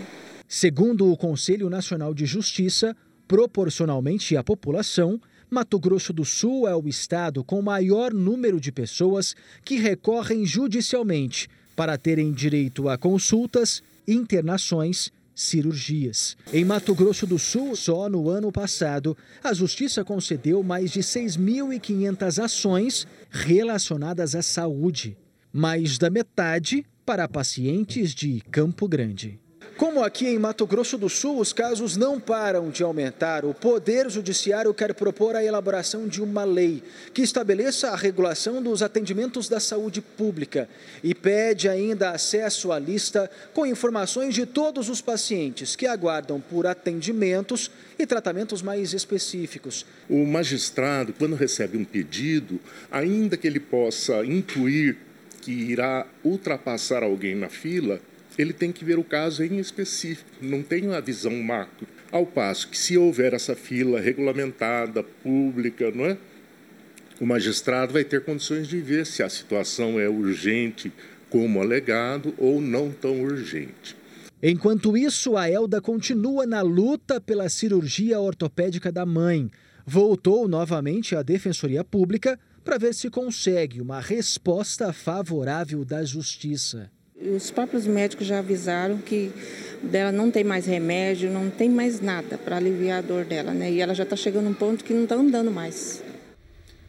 Segundo o Conselho Nacional de Justiça, proporcionalmente à população, Mato Grosso do Sul é o estado com maior número de pessoas que recorrem judicialmente para terem direito a consultas, internações cirurgias. Em Mato Grosso do Sul, só no ano passado, a Justiça concedeu mais de 6.500 ações relacionadas à saúde, mais da metade para pacientes de Campo Grande. Como aqui em Mato Grosso do Sul, os casos não param de aumentar, o Poder Judiciário quer propor a elaboração de uma lei que estabeleça a regulação dos atendimentos da saúde pública e pede ainda acesso à lista com informações de todos os pacientes que aguardam por atendimentos e tratamentos mais específicos. O magistrado, quando recebe um pedido, ainda que ele possa incluir que irá ultrapassar alguém na fila, ele tem que ver o caso em específico, não tem uma visão macro. Ao passo que, se houver essa fila regulamentada, pública, não é? o magistrado vai ter condições de ver se a situação é urgente, como alegado, ou não tão urgente. Enquanto isso, a Elda continua na luta pela cirurgia ortopédica da mãe. Voltou novamente à Defensoria Pública para ver se consegue uma resposta favorável da Justiça. Os próprios médicos já avisaram que dela não tem mais remédio, não tem mais nada para aliviar a dor dela, né? E ela já está chegando a um ponto que não está andando mais.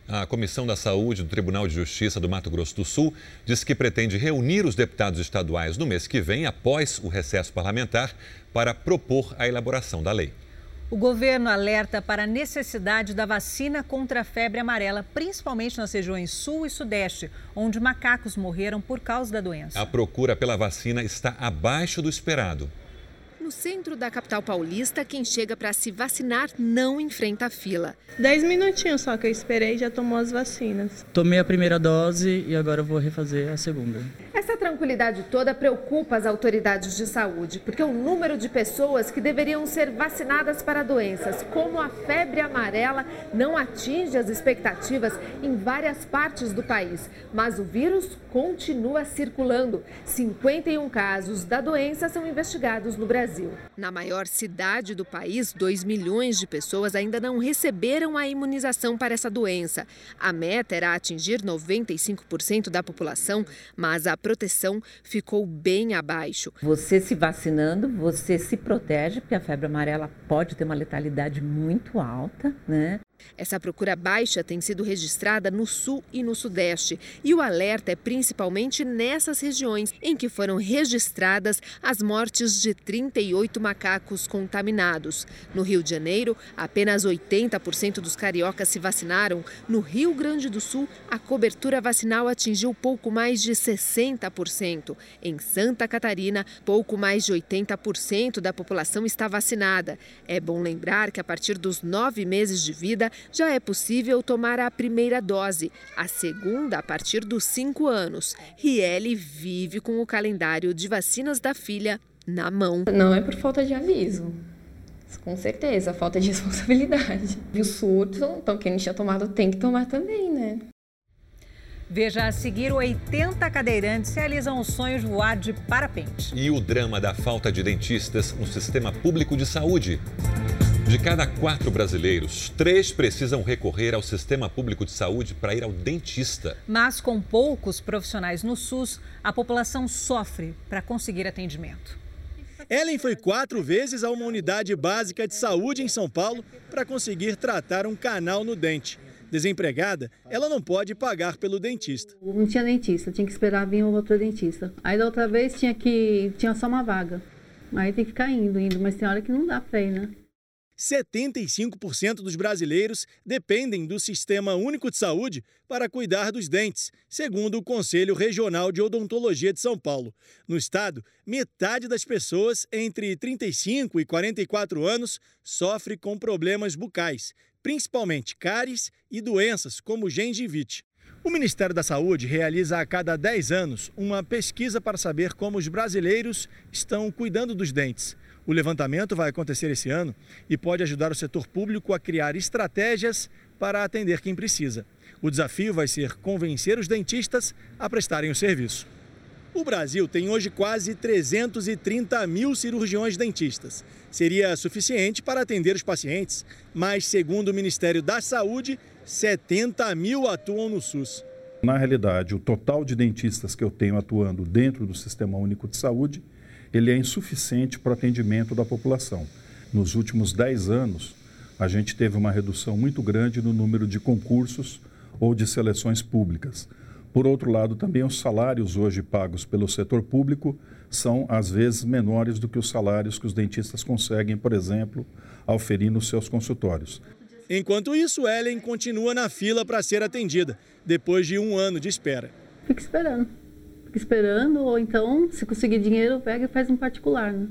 A Comissão da Saúde do Tribunal de Justiça do Mato Grosso do Sul disse que pretende reunir os deputados estaduais no mês que vem, após o recesso parlamentar, para propor a elaboração da lei. O governo alerta para a necessidade da vacina contra a febre amarela, principalmente nas regiões sul e sudeste, onde macacos morreram por causa da doença. A procura pela vacina está abaixo do esperado. No centro da capital paulista, quem chega para se vacinar não enfrenta a fila. Dez minutinhos só que eu esperei e já tomou as vacinas. Tomei a primeira dose e agora vou refazer a segunda. Essa tranquilidade toda preocupa as autoridades de saúde, porque o número de pessoas que deveriam ser vacinadas para doenças como a febre amarela não atinge as expectativas em várias partes do país. Mas o vírus continua circulando. 51 casos da doença são investigados no Brasil. Brasil. Na maior cidade do país, 2 milhões de pessoas ainda não receberam a imunização para essa doença. A meta era atingir 95% da população, mas a proteção ficou bem abaixo. Você se vacinando, você se protege, porque a febre amarela pode ter uma letalidade muito alta, né? Essa procura baixa tem sido registrada no sul e no sudeste, e o alerta é principalmente nessas regiões em que foram registradas as mortes de 38 macacos contaminados. No Rio de Janeiro, apenas 80% dos cariocas se vacinaram. No Rio Grande do Sul, a cobertura vacinal atingiu pouco mais de 60%. Em Santa Catarina, pouco mais de 80% da população está vacinada. É bom lembrar que a partir dos nove meses de vida, já é possível tomar a primeira dose, a segunda a partir dos 5 anos. Riele vive com o calendário de vacinas da filha na mão. Não é por falta de aviso. Com certeza, falta de responsabilidade. E o surto, então quem não tinha tomado tem que tomar também, né? Veja a seguir: 80 cadeirantes realizam o sonho de voar de parapente. E o drama da falta de dentistas no sistema público de saúde. De cada quatro brasileiros, três precisam recorrer ao sistema público de saúde para ir ao dentista. Mas com poucos profissionais no SUS, a população sofre para conseguir atendimento. Ellen foi quatro vezes a uma unidade básica de saúde em São Paulo para conseguir tratar um canal no dente. Desempregada, ela não pode pagar pelo dentista. Não tinha dentista, tinha que esperar vir outro dentista. Aí da outra vez tinha que tinha só uma vaga. Aí tem que ficar indo, indo, mas tem hora que não dá para ir, né? 75% dos brasileiros dependem do Sistema Único de Saúde para cuidar dos dentes, segundo o Conselho Regional de Odontologia de São Paulo. No estado, metade das pessoas entre 35 e 44 anos sofre com problemas bucais, principalmente cáries e doenças como gengivite. O Ministério da Saúde realiza a cada 10 anos uma pesquisa para saber como os brasileiros estão cuidando dos dentes. O levantamento vai acontecer esse ano e pode ajudar o setor público a criar estratégias para atender quem precisa. O desafio vai ser convencer os dentistas a prestarem o serviço. O Brasil tem hoje quase 330 mil cirurgiões dentistas. Seria suficiente para atender os pacientes, mas, segundo o Ministério da Saúde, 70 mil atuam no SUS. Na realidade, o total de dentistas que eu tenho atuando dentro do Sistema Único de Saúde ele é insuficiente para o atendimento da população. Nos últimos 10 anos, a gente teve uma redução muito grande no número de concursos ou de seleções públicas. Por outro lado, também os salários hoje pagos pelo setor público são, às vezes, menores do que os salários que os dentistas conseguem, por exemplo, oferir nos seus consultórios. Enquanto isso, Ellen continua na fila para ser atendida, depois de um ano de espera. Fica esperando esperando, ou então, se conseguir dinheiro, pega e faz um particular. Né?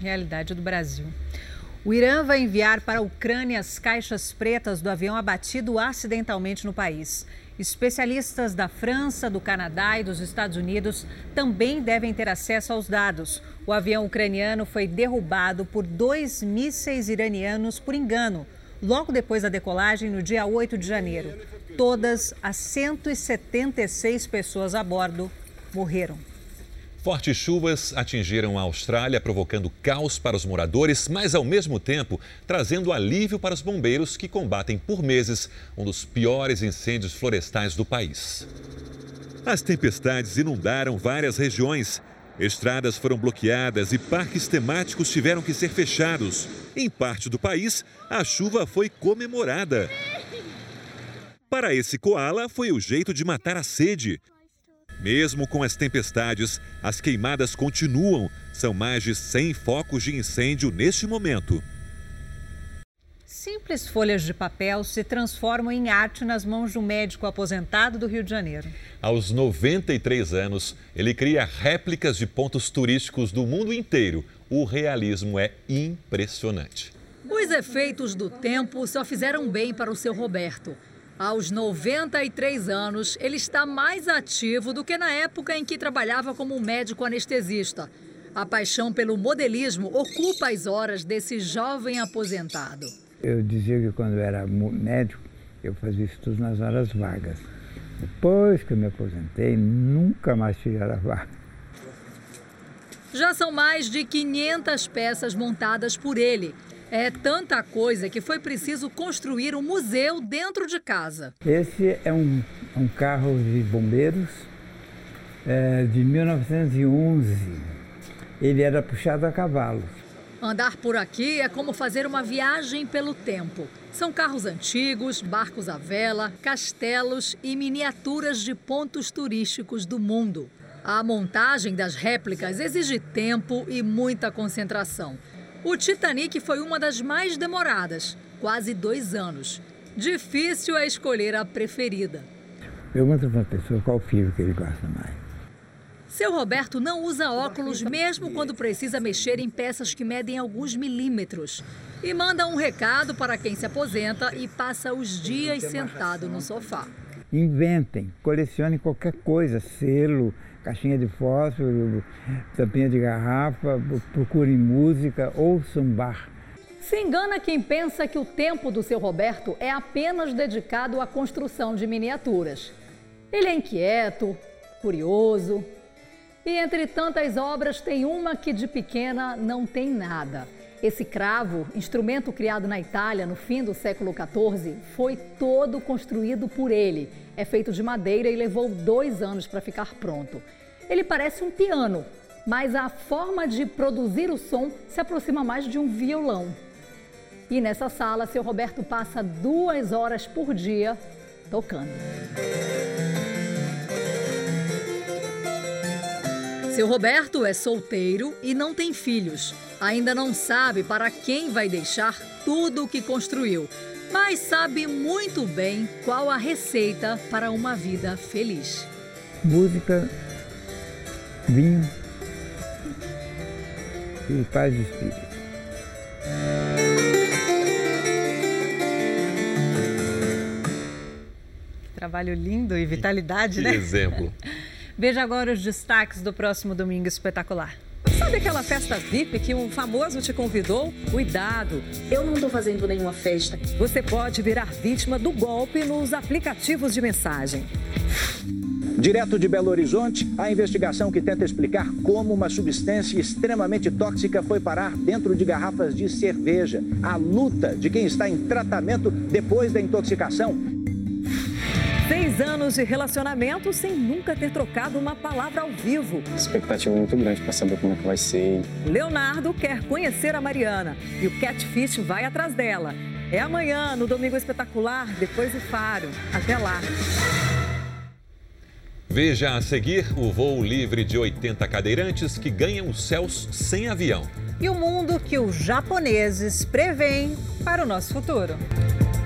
Realidade do Brasil. O Irã vai enviar para a Ucrânia as caixas pretas do avião abatido acidentalmente no país. Especialistas da França, do Canadá e dos Estados Unidos também devem ter acesso aos dados. O avião ucraniano foi derrubado por dois mísseis iranianos por engano, logo depois da decolagem no dia 8 de janeiro. Todas as 176 pessoas a bordo morreram. Fortes chuvas atingiram a Austrália, provocando caos para os moradores, mas ao mesmo tempo trazendo alívio para os bombeiros que combatem por meses um dos piores incêndios florestais do país. As tempestades inundaram várias regiões. Estradas foram bloqueadas e parques temáticos tiveram que ser fechados. Em parte do país, a chuva foi comemorada. Para esse koala, foi o jeito de matar a sede. Mesmo com as tempestades, as queimadas continuam. São mais de 100 focos de incêndio neste momento. Simples folhas de papel se transformam em arte nas mãos de um médico aposentado do Rio de Janeiro. Aos 93 anos, ele cria réplicas de pontos turísticos do mundo inteiro. O realismo é impressionante. Os efeitos do tempo só fizeram bem para o seu Roberto. Aos 93 anos, ele está mais ativo do que na época em que trabalhava como médico anestesista. A paixão pelo modelismo ocupa as horas desse jovem aposentado. Eu dizia que quando eu era médico, eu fazia isso tudo nas horas vagas. Depois que eu me aposentei, nunca mais tive hora vaga. Já são mais de 500 peças montadas por ele. É tanta coisa que foi preciso construir um museu dentro de casa. Esse é um, um carro de bombeiros é, de 1911. Ele era puxado a cavalo. Andar por aqui é como fazer uma viagem pelo tempo. São carros antigos, barcos à vela, castelos e miniaturas de pontos turísticos do mundo. A montagem das réplicas exige tempo e muita concentração. O Titanic foi uma das mais demoradas, quase dois anos. Difícil é escolher a preferida. Pergunta para uma pessoa qual filme que ele gosta mais. Seu Roberto não usa óculos mesmo quando precisa mexer em peças que medem alguns milímetros. E manda um recado para quem se aposenta e passa os dias sentado no sofá. Inventem, colecionem qualquer coisa, selo, caixinha de fósforo, tampinha de garrafa, procurem música, ouçam bar. Se engana quem pensa que o tempo do seu Roberto é apenas dedicado à construção de miniaturas. Ele é inquieto, curioso. E entre tantas obras, tem uma que de pequena não tem nada. Esse cravo, instrumento criado na Itália no fim do século XIV, foi todo construído por ele. É feito de madeira e levou dois anos para ficar pronto. Ele parece um piano, mas a forma de produzir o som se aproxima mais de um violão. E nessa sala, seu Roberto passa duas horas por dia tocando. Seu Roberto é solteiro e não tem filhos. ainda não sabe para quem vai deixar tudo o que construiu, mas sabe muito bem qual a receita para uma vida feliz. Música, vinho e paz de espírito. Trabalho lindo e vitalidade, que né? exemplo. Veja agora os destaques do próximo domingo espetacular. Sabe aquela festa VIP que um famoso te convidou? Cuidado! Eu não estou fazendo nenhuma festa. Você pode virar vítima do golpe nos aplicativos de mensagem. Direto de Belo Horizonte, a investigação que tenta explicar como uma substância extremamente tóxica foi parar dentro de garrafas de cerveja. A luta de quem está em tratamento depois da intoxicação. Seis anos de relacionamento sem nunca ter trocado uma palavra ao vivo. Expectativa muito grande para saber como é que vai ser. Leonardo quer conhecer a Mariana e o Catfish vai atrás dela. É amanhã, no Domingo Espetacular, depois do Faro. Até lá. Veja a seguir o voo livre de 80 cadeirantes que ganham os céus sem avião. E o mundo que os japoneses preveem para o nosso futuro.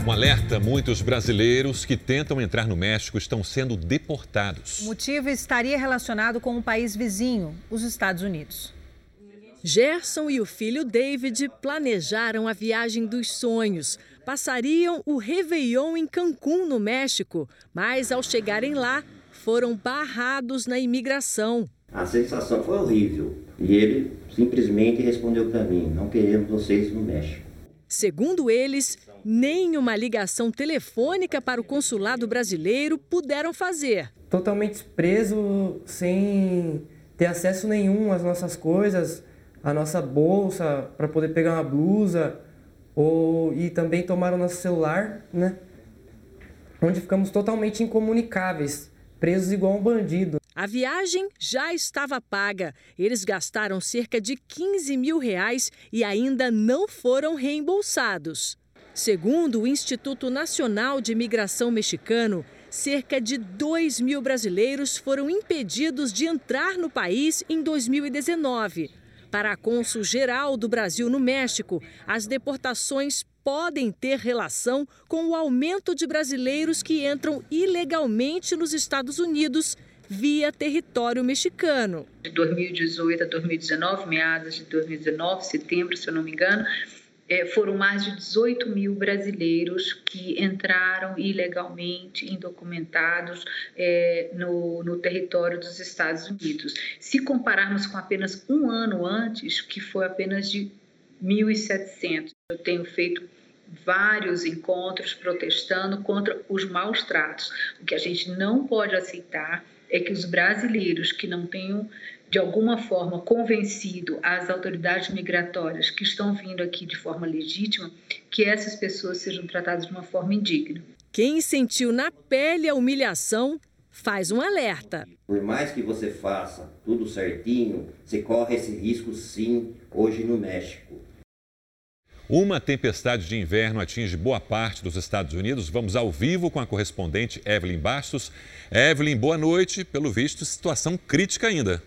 Um alerta: muitos brasileiros que tentam entrar no México estão sendo deportados. O motivo estaria relacionado com um país vizinho, os Estados Unidos. Gerson e o filho David planejaram a viagem dos sonhos. Passariam o Réveillon em Cancún, no México, mas ao chegarem lá, foram barrados na imigração. A sensação foi horrível e ele simplesmente respondeu para mim: não queremos vocês no México. Segundo eles, nenhuma ligação telefônica para o consulado brasileiro puderam fazer. Totalmente preso, sem ter acesso nenhum às nossas coisas, à nossa bolsa para poder pegar uma blusa, ou e também tomaram nosso celular, né? Onde ficamos totalmente incomunicáveis presos igual um bandido. A viagem já estava paga. Eles gastaram cerca de 15 mil reais e ainda não foram reembolsados. Segundo o Instituto Nacional de Imigração Mexicano, cerca de 2 mil brasileiros foram impedidos de entrar no país em 2019. Para a cônsul-geral do Brasil no México, as deportações podem ter relação com o aumento de brasileiros que entram ilegalmente nos Estados Unidos via território mexicano. De 2018 a 2019, meados de 2019, setembro, se eu não me engano, é, foram mais de 18 mil brasileiros que entraram ilegalmente, indocumentados, é, no, no território dos Estados Unidos. Se compararmos com apenas um ano antes, que foi apenas de 1.700. Eu tenho feito vários encontros protestando contra os maus tratos. O que a gente não pode aceitar é que os brasileiros que não tenham de alguma forma convencido as autoridades migratórias que estão vindo aqui de forma legítima, que essas pessoas sejam tratadas de uma forma indigna. Quem sentiu na pele a humilhação faz um alerta. Por mais que você faça tudo certinho, você corre esse risco sim hoje no México. Uma tempestade de inverno atinge boa parte dos Estados Unidos. Vamos ao vivo com a correspondente Evelyn Bastos. Evelyn, boa noite. Pelo visto, situação crítica ainda.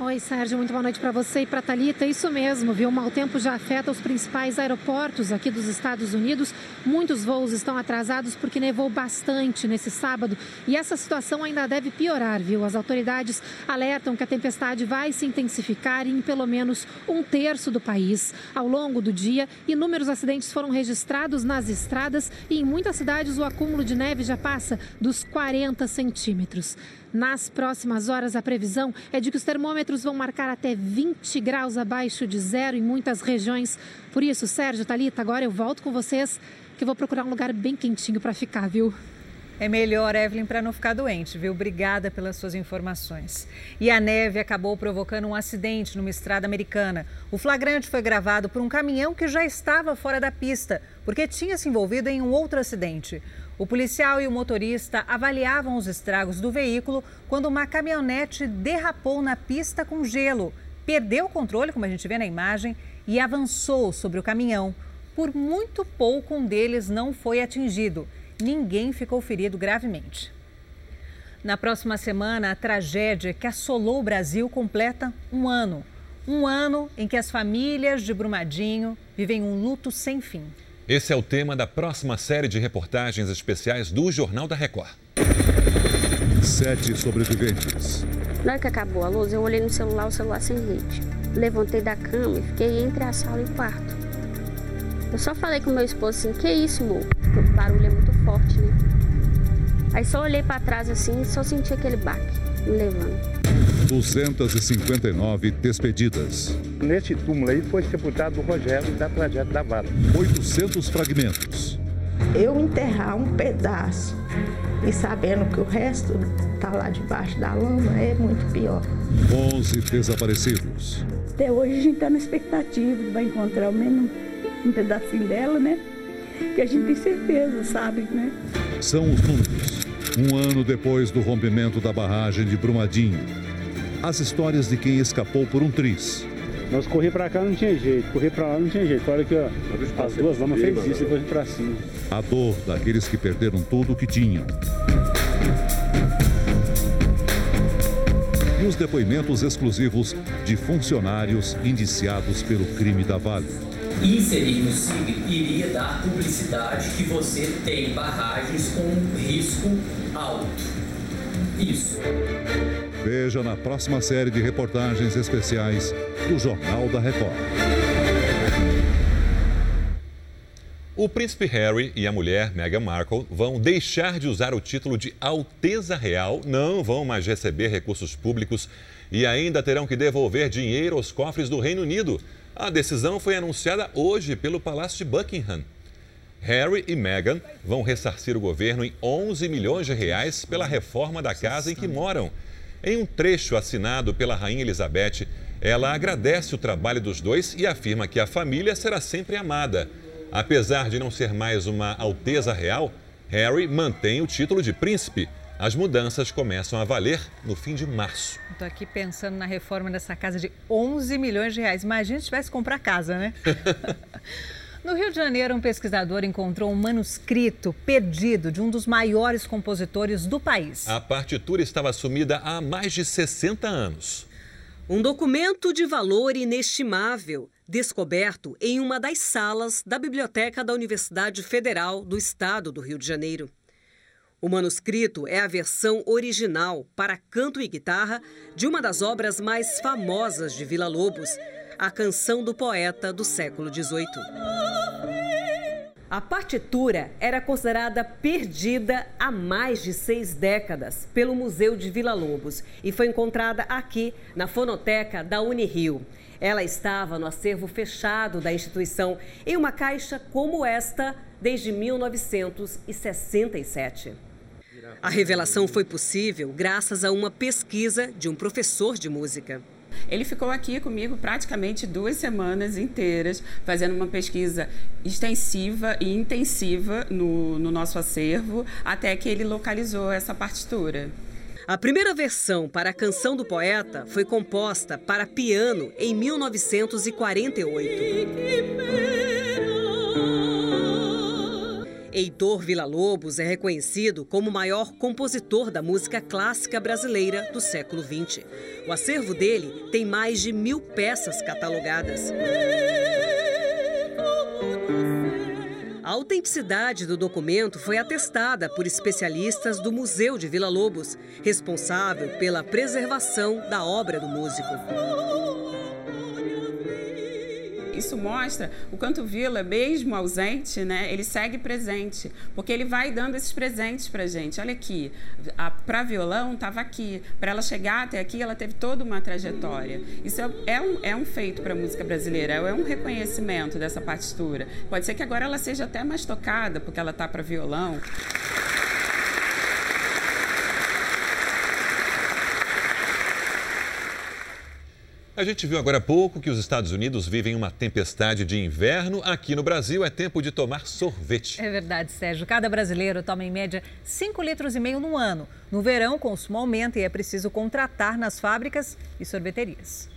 Oi, Sérgio, muito boa noite para você e para Talita. Isso mesmo, viu? O mau tempo já afeta os principais aeroportos aqui dos Estados Unidos. Muitos voos estão atrasados porque nevou bastante nesse sábado e essa situação ainda deve piorar, viu? As autoridades alertam que a tempestade vai se intensificar em pelo menos um terço do país. Ao longo do dia, inúmeros acidentes foram registrados nas estradas e em muitas cidades o acúmulo de neve já passa dos 40 centímetros. Nas próximas horas, a previsão é de que os termômetros vão marcar até 20 graus abaixo de zero em muitas regiões. Por isso, Sérgio, Talita, agora eu volto com vocês, que eu vou procurar um lugar bem quentinho para ficar, viu? É melhor, Evelyn, para não ficar doente, viu? Obrigada pelas suas informações. E a neve acabou provocando um acidente numa estrada americana. O flagrante foi gravado por um caminhão que já estava fora da pista, porque tinha se envolvido em um outro acidente. O policial e o motorista avaliavam os estragos do veículo quando uma caminhonete derrapou na pista com gelo, perdeu o controle, como a gente vê na imagem, e avançou sobre o caminhão. Por muito pouco, um deles não foi atingido. Ninguém ficou ferido gravemente. Na próxima semana, a tragédia que assolou o Brasil completa um ano. Um ano em que as famílias de Brumadinho vivem um luto sem fim. Esse é o tema da próxima série de reportagens especiais do Jornal da Record. Sete sobreviventes. Na hora que acabou a luz, eu olhei no celular, o celular sem rede. Levantei da cama e fiquei entre a sala e o quarto. Eu só falei com meu esposo assim, que isso, amor? Porque o barulho é muito forte, né? Aí só olhei para trás assim e só senti aquele baque me levando. 259 despedidas. Nesse túmulo aí foi sepultado o Rogério da tragédia da Vara. 800 fragmentos. Eu enterrar um pedaço e sabendo que o resto está lá debaixo da lama é muito pior. 11 desaparecidos. Até hoje a gente está na expectativa de vai encontrar ao menos um pedacinho dela, né? Que a gente tem certeza, sabe, né? São os números. Um ano depois do rompimento da barragem de Brumadinho. As histórias de quem escapou por um triz. Nós correr para cá não tinha jeito, correr para lá não tinha jeito. Olha que ó, as duas lamas fez isso, depois para cima. A dor daqueles que perderam tudo o que tinham. E os depoimentos exclusivos de funcionários indiciados pelo crime da Vale. Inserir no SIG iria dar publicidade que você tem barragens com risco alto. Isso. Veja na próxima série de reportagens especiais do Jornal da Record. O príncipe Harry e a mulher Meghan Markle vão deixar de usar o título de Alteza Real, não vão mais receber recursos públicos e ainda terão que devolver dinheiro aos cofres do Reino Unido. A decisão foi anunciada hoje pelo Palácio de Buckingham. Harry e Meghan vão ressarcir o governo em 11 milhões de reais pela reforma da casa em que moram. Em um trecho assinado pela Rainha Elizabeth, ela agradece o trabalho dos dois e afirma que a família será sempre amada. Apesar de não ser mais uma Alteza Real, Harry mantém o título de príncipe. As mudanças começam a valer no fim de março. Estou aqui pensando na reforma dessa casa de 11 milhões de reais. Imagina se tivesse que comprar casa, né? No Rio de Janeiro, um pesquisador encontrou um manuscrito perdido de um dos maiores compositores do país. A partitura estava sumida há mais de 60 anos. Um documento de valor inestimável, descoberto em uma das salas da Biblioteca da Universidade Federal do Estado do Rio de Janeiro. O manuscrito é a versão original para canto e guitarra de uma das obras mais famosas de Vila Lobos, a canção do poeta do século XVIII. A partitura era considerada perdida há mais de seis décadas pelo Museu de Vila Lobos e foi encontrada aqui, na fonoteca da Unirio. Ela estava no acervo fechado da instituição, em uma caixa como esta, desde 1967. A revelação foi possível graças a uma pesquisa de um professor de música. Ele ficou aqui comigo praticamente duas semanas inteiras, fazendo uma pesquisa extensiva e intensiva no, no nosso acervo, até que ele localizou essa partitura. A primeira versão para a canção do poeta foi composta para piano em 1948. Heitor Villa-Lobos é reconhecido como o maior compositor da música clássica brasileira do século XX. O acervo dele tem mais de mil peças catalogadas. A autenticidade do documento foi atestada por especialistas do Museu de Vila Lobos, responsável pela preservação da obra do músico isso mostra o quanto Vila, mesmo ausente, né, ele segue presente, porque ele vai dando esses presentes para gente. Olha aqui, para violão estava aqui, para ela chegar até aqui, ela teve toda uma trajetória. Isso é, é um, é um feito para a música brasileira, é um reconhecimento dessa partitura. Pode ser que agora ela seja até mais tocada, porque ela está para violão. A gente viu agora há pouco que os Estados Unidos vivem uma tempestade de inverno. Aqui no Brasil é tempo de tomar sorvete. É verdade, Sérgio. Cada brasileiro toma em média 5 litros e meio no ano. No verão, o consumo aumenta e é preciso contratar nas fábricas e sorveterias.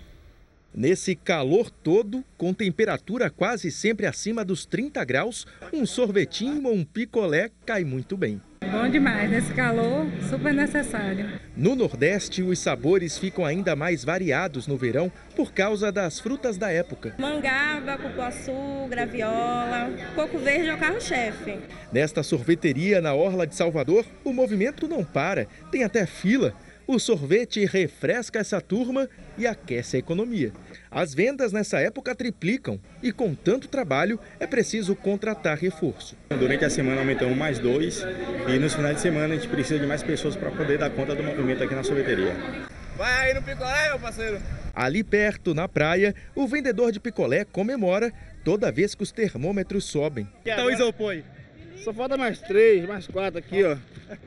Nesse calor todo, com temperatura quase sempre acima dos 30 graus, um sorvetinho ou um picolé cai muito bem. Bom demais, nesse calor, super necessário. No Nordeste, os sabores ficam ainda mais variados no verão por causa das frutas da época. Mangaba, cupuaçu, graviola, coco verde é o carro-chefe. Nesta sorveteria na Orla de Salvador, o movimento não para, tem até fila. O sorvete refresca essa turma e aquece a economia. As vendas nessa época triplicam e, com tanto trabalho, é preciso contratar reforço. Durante a semana aumentamos mais dois e nos finais de semana a gente precisa de mais pessoas para poder dar conta do movimento aqui na sorveteria. Vai aí no picolé, meu parceiro. Ali perto, na praia, o vendedor de picolé comemora toda vez que os termômetros sobem. Então, isopor aí. Só falta mais três, mais quatro aqui, ó.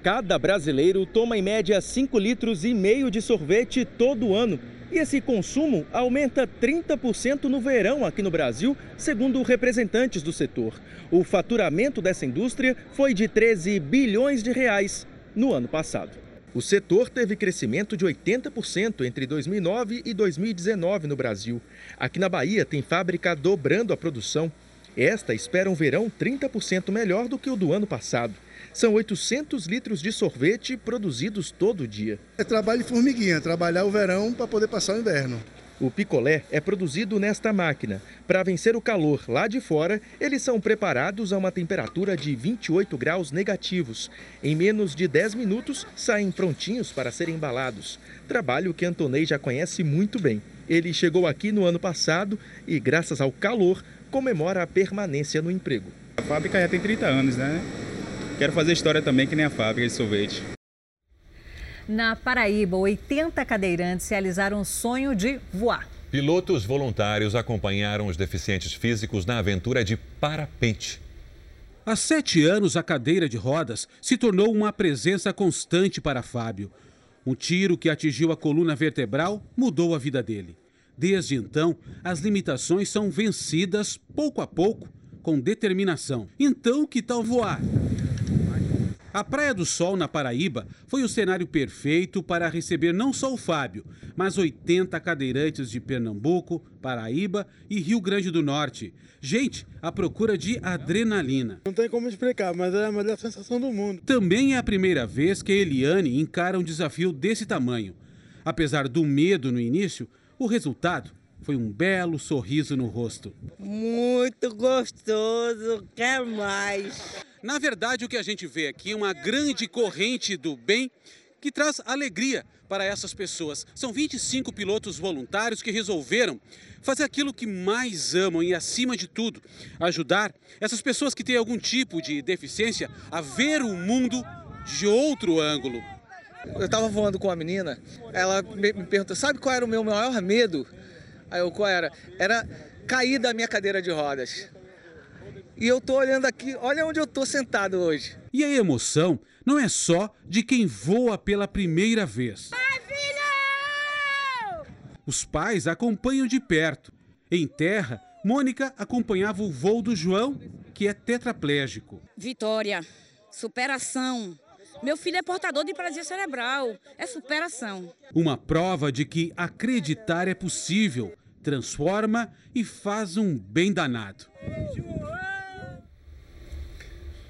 Cada brasileiro toma em média 5 litros e meio de sorvete todo ano. E esse consumo aumenta 30% no verão aqui no Brasil, segundo representantes do setor. O faturamento dessa indústria foi de 13 bilhões de reais no ano passado. O setor teve crescimento de 80% entre 2009 e 2019 no Brasil. Aqui na Bahia tem fábrica dobrando a produção. Esta espera um verão 30% melhor do que o do ano passado. São 800 litros de sorvete produzidos todo dia. É trabalho de formiguinha, trabalhar o verão para poder passar o inverno. O picolé é produzido nesta máquina. Para vencer o calor lá de fora, eles são preparados a uma temperatura de 28 graus negativos. Em menos de 10 minutos, saem prontinhos para serem embalados. Trabalho que Antonei já conhece muito bem. Ele chegou aqui no ano passado e, graças ao calor, comemora a permanência no emprego. A fábrica já tem 30 anos, né? Quero fazer história também que nem a fábrica de sorvete. Na Paraíba, 80 cadeirantes realizaram o sonho de voar. Pilotos voluntários acompanharam os deficientes físicos na aventura de parapente. Há sete anos, a cadeira de rodas se tornou uma presença constante para Fábio. Um tiro que atingiu a coluna vertebral mudou a vida dele. Desde então, as limitações são vencidas pouco a pouco, com determinação. Então, que tal voar? A Praia do Sol, na Paraíba, foi o cenário perfeito para receber não só o Fábio, mas 80 cadeirantes de Pernambuco, Paraíba e Rio Grande do Norte. Gente, à procura de adrenalina. Não tem como explicar, mas é a melhor sensação do mundo. Também é a primeira vez que a Eliane encara um desafio desse tamanho. Apesar do medo no início, o resultado foi um belo sorriso no rosto. Muito gostoso, quero mais. Na verdade, o que a gente vê aqui é uma grande corrente do bem que traz alegria para essas pessoas. São 25 pilotos voluntários que resolveram fazer aquilo que mais amam e, acima de tudo, ajudar essas pessoas que têm algum tipo de deficiência a ver o mundo de outro ângulo. Eu estava voando com uma menina, ela me perguntou: sabe qual era o meu maior medo? Aí eu, qual era? Era cair da minha cadeira de rodas. E eu tô olhando aqui, olha onde eu tô sentado hoje. E a emoção não é só de quem voa pela primeira vez. Vai, filho! Os pais acompanham de perto. Em terra, Mônica acompanhava o voo do João, que é tetraplégico. Vitória, superação. Meu filho é portador de paralisia cerebral. É superação. Uma prova de que acreditar é possível, transforma e faz um bem danado.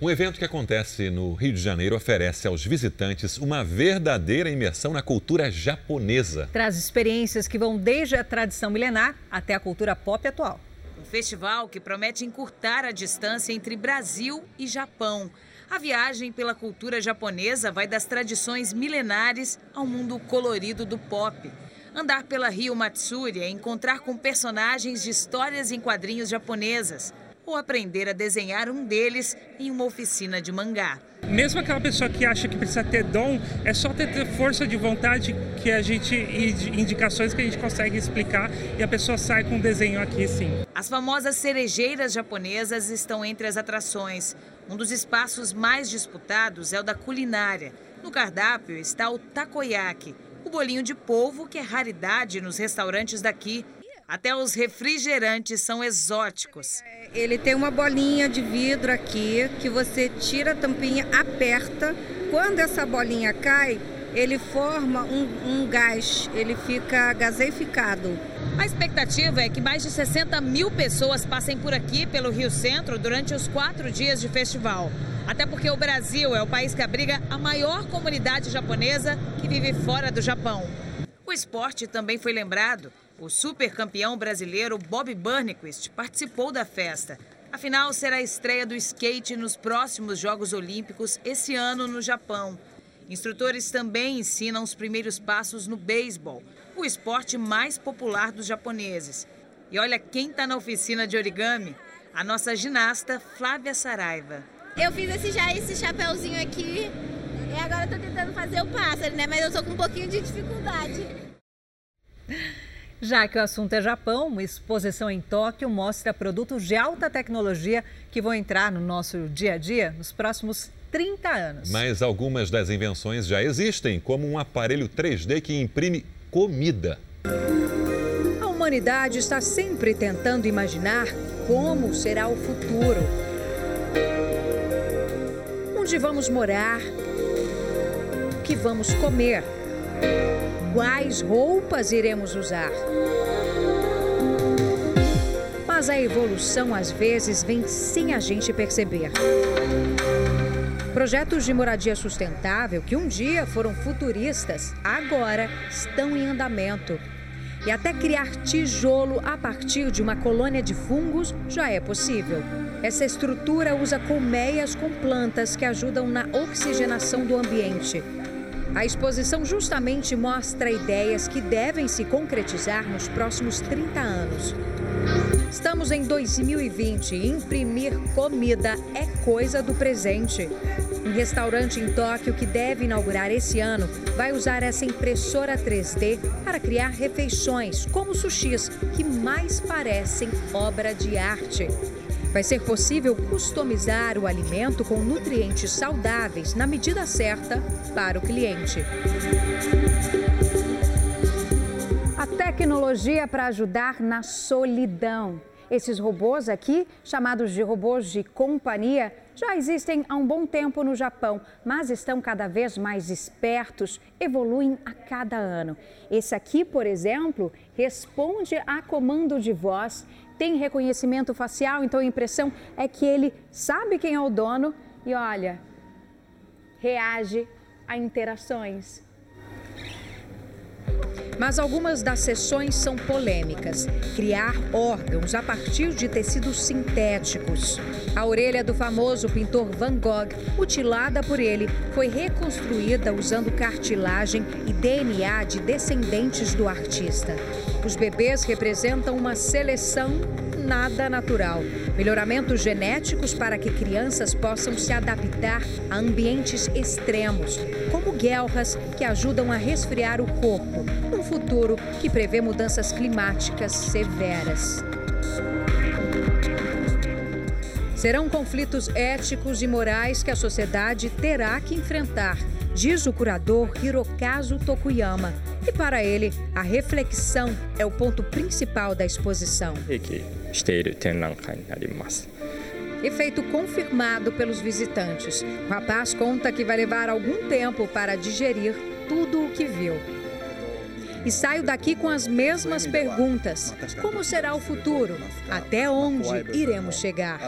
Um evento que acontece no Rio de Janeiro oferece aos visitantes uma verdadeira imersão na cultura japonesa. Traz experiências que vão desde a tradição milenar até a cultura pop atual. Um festival que promete encurtar a distância entre Brasil e Japão. A viagem pela cultura japonesa vai das tradições milenares ao mundo colorido do pop. Andar pela Rio Matsuri é encontrar com personagens de histórias em quadrinhos japonesas ou aprender a desenhar um deles em uma oficina de mangá. Mesmo aquela pessoa que acha que precisa ter dom, é só ter força de vontade que a gente e indicações que a gente consegue explicar e a pessoa sai com um desenho aqui sim. As famosas cerejeiras japonesas estão entre as atrações. Um dos espaços mais disputados é o da culinária. No cardápio está o takoyaki, o bolinho de polvo que é raridade nos restaurantes daqui. Até os refrigerantes são exóticos. Ele tem uma bolinha de vidro aqui que você tira a tampinha, aperta. Quando essa bolinha cai, ele forma um, um gás, ele fica gaseificado. A expectativa é que mais de 60 mil pessoas passem por aqui, pelo Rio Centro, durante os quatro dias de festival. Até porque o Brasil é o país que abriga a maior comunidade japonesa que vive fora do Japão. O esporte também foi lembrado. O supercampeão brasileiro Bob Burnquist participou da festa. Afinal, será a estreia do skate nos próximos Jogos Olímpicos esse ano no Japão. Instrutores também ensinam os primeiros passos no beisebol, o esporte mais popular dos japoneses. E olha quem está na oficina de origami: a nossa ginasta Flávia Saraiva. Eu fiz esse, já esse chapéuzinho aqui e agora estou tentando fazer o pássaro, né? Mas eu estou com um pouquinho de dificuldade. Já que o assunto é Japão, uma exposição em Tóquio mostra produtos de alta tecnologia que vão entrar no nosso dia a dia nos próximos 30 anos. Mas algumas das invenções já existem, como um aparelho 3D que imprime comida. A humanidade está sempre tentando imaginar como será o futuro. Onde vamos morar? O que vamos comer? Quais roupas iremos usar? Mas a evolução às vezes vem sem a gente perceber. Projetos de moradia sustentável que um dia foram futuristas, agora estão em andamento. E até criar tijolo a partir de uma colônia de fungos já é possível. Essa estrutura usa colmeias com plantas que ajudam na oxigenação do ambiente. A exposição justamente mostra ideias que devem se concretizar nos próximos 30 anos. Estamos em 2020 e imprimir comida é coisa do presente. Um restaurante em Tóquio que deve inaugurar esse ano vai usar essa impressora 3D para criar refeições, como sushis, que mais parecem obra de arte. Vai ser possível customizar o alimento com nutrientes saudáveis na medida certa para o cliente. A tecnologia para ajudar na solidão. Esses robôs aqui, chamados de robôs de companhia, já existem há um bom tempo no Japão, mas estão cada vez mais espertos, evoluem a cada ano. Esse aqui, por exemplo, responde a comando de voz, tem reconhecimento facial, então a impressão é que ele sabe quem é o dono e olha, reage a interações. Mas algumas das sessões são polêmicas. Criar órgãos a partir de tecidos sintéticos. A orelha do famoso pintor Van Gogh, mutilada por ele, foi reconstruída usando cartilagem e DNA de descendentes do artista. Os bebês representam uma seleção nada natural. Melhoramentos genéticos para que crianças possam se adaptar a ambientes extremos, como guelras que ajudam a resfriar o corpo, num futuro que prevê mudanças climáticas severas. Serão conflitos éticos e morais que a sociedade terá que enfrentar, diz o curador Hirokazu Tokuyama. E para ele, a reflexão é o ponto principal da exposição. Efeito confirmado pelos visitantes. O rapaz conta que vai levar algum tempo para digerir tudo o que viu. E saio daqui com as mesmas perguntas: como será o futuro? Até onde iremos chegar?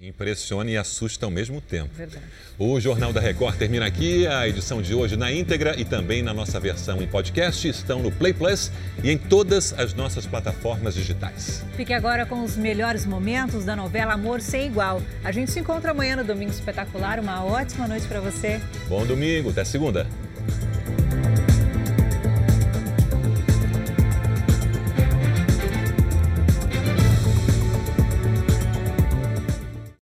Impressiona e assusta ao mesmo tempo. Verdade. O Jornal da Record termina aqui. A edição de hoje na íntegra e também na nossa versão em podcast estão no Play Plus e em todas as nossas plataformas digitais. Fique agora com os melhores momentos da novela Amor Sem Igual. A gente se encontra amanhã no Domingo Espetacular. Uma ótima noite para você. Bom domingo, até segunda.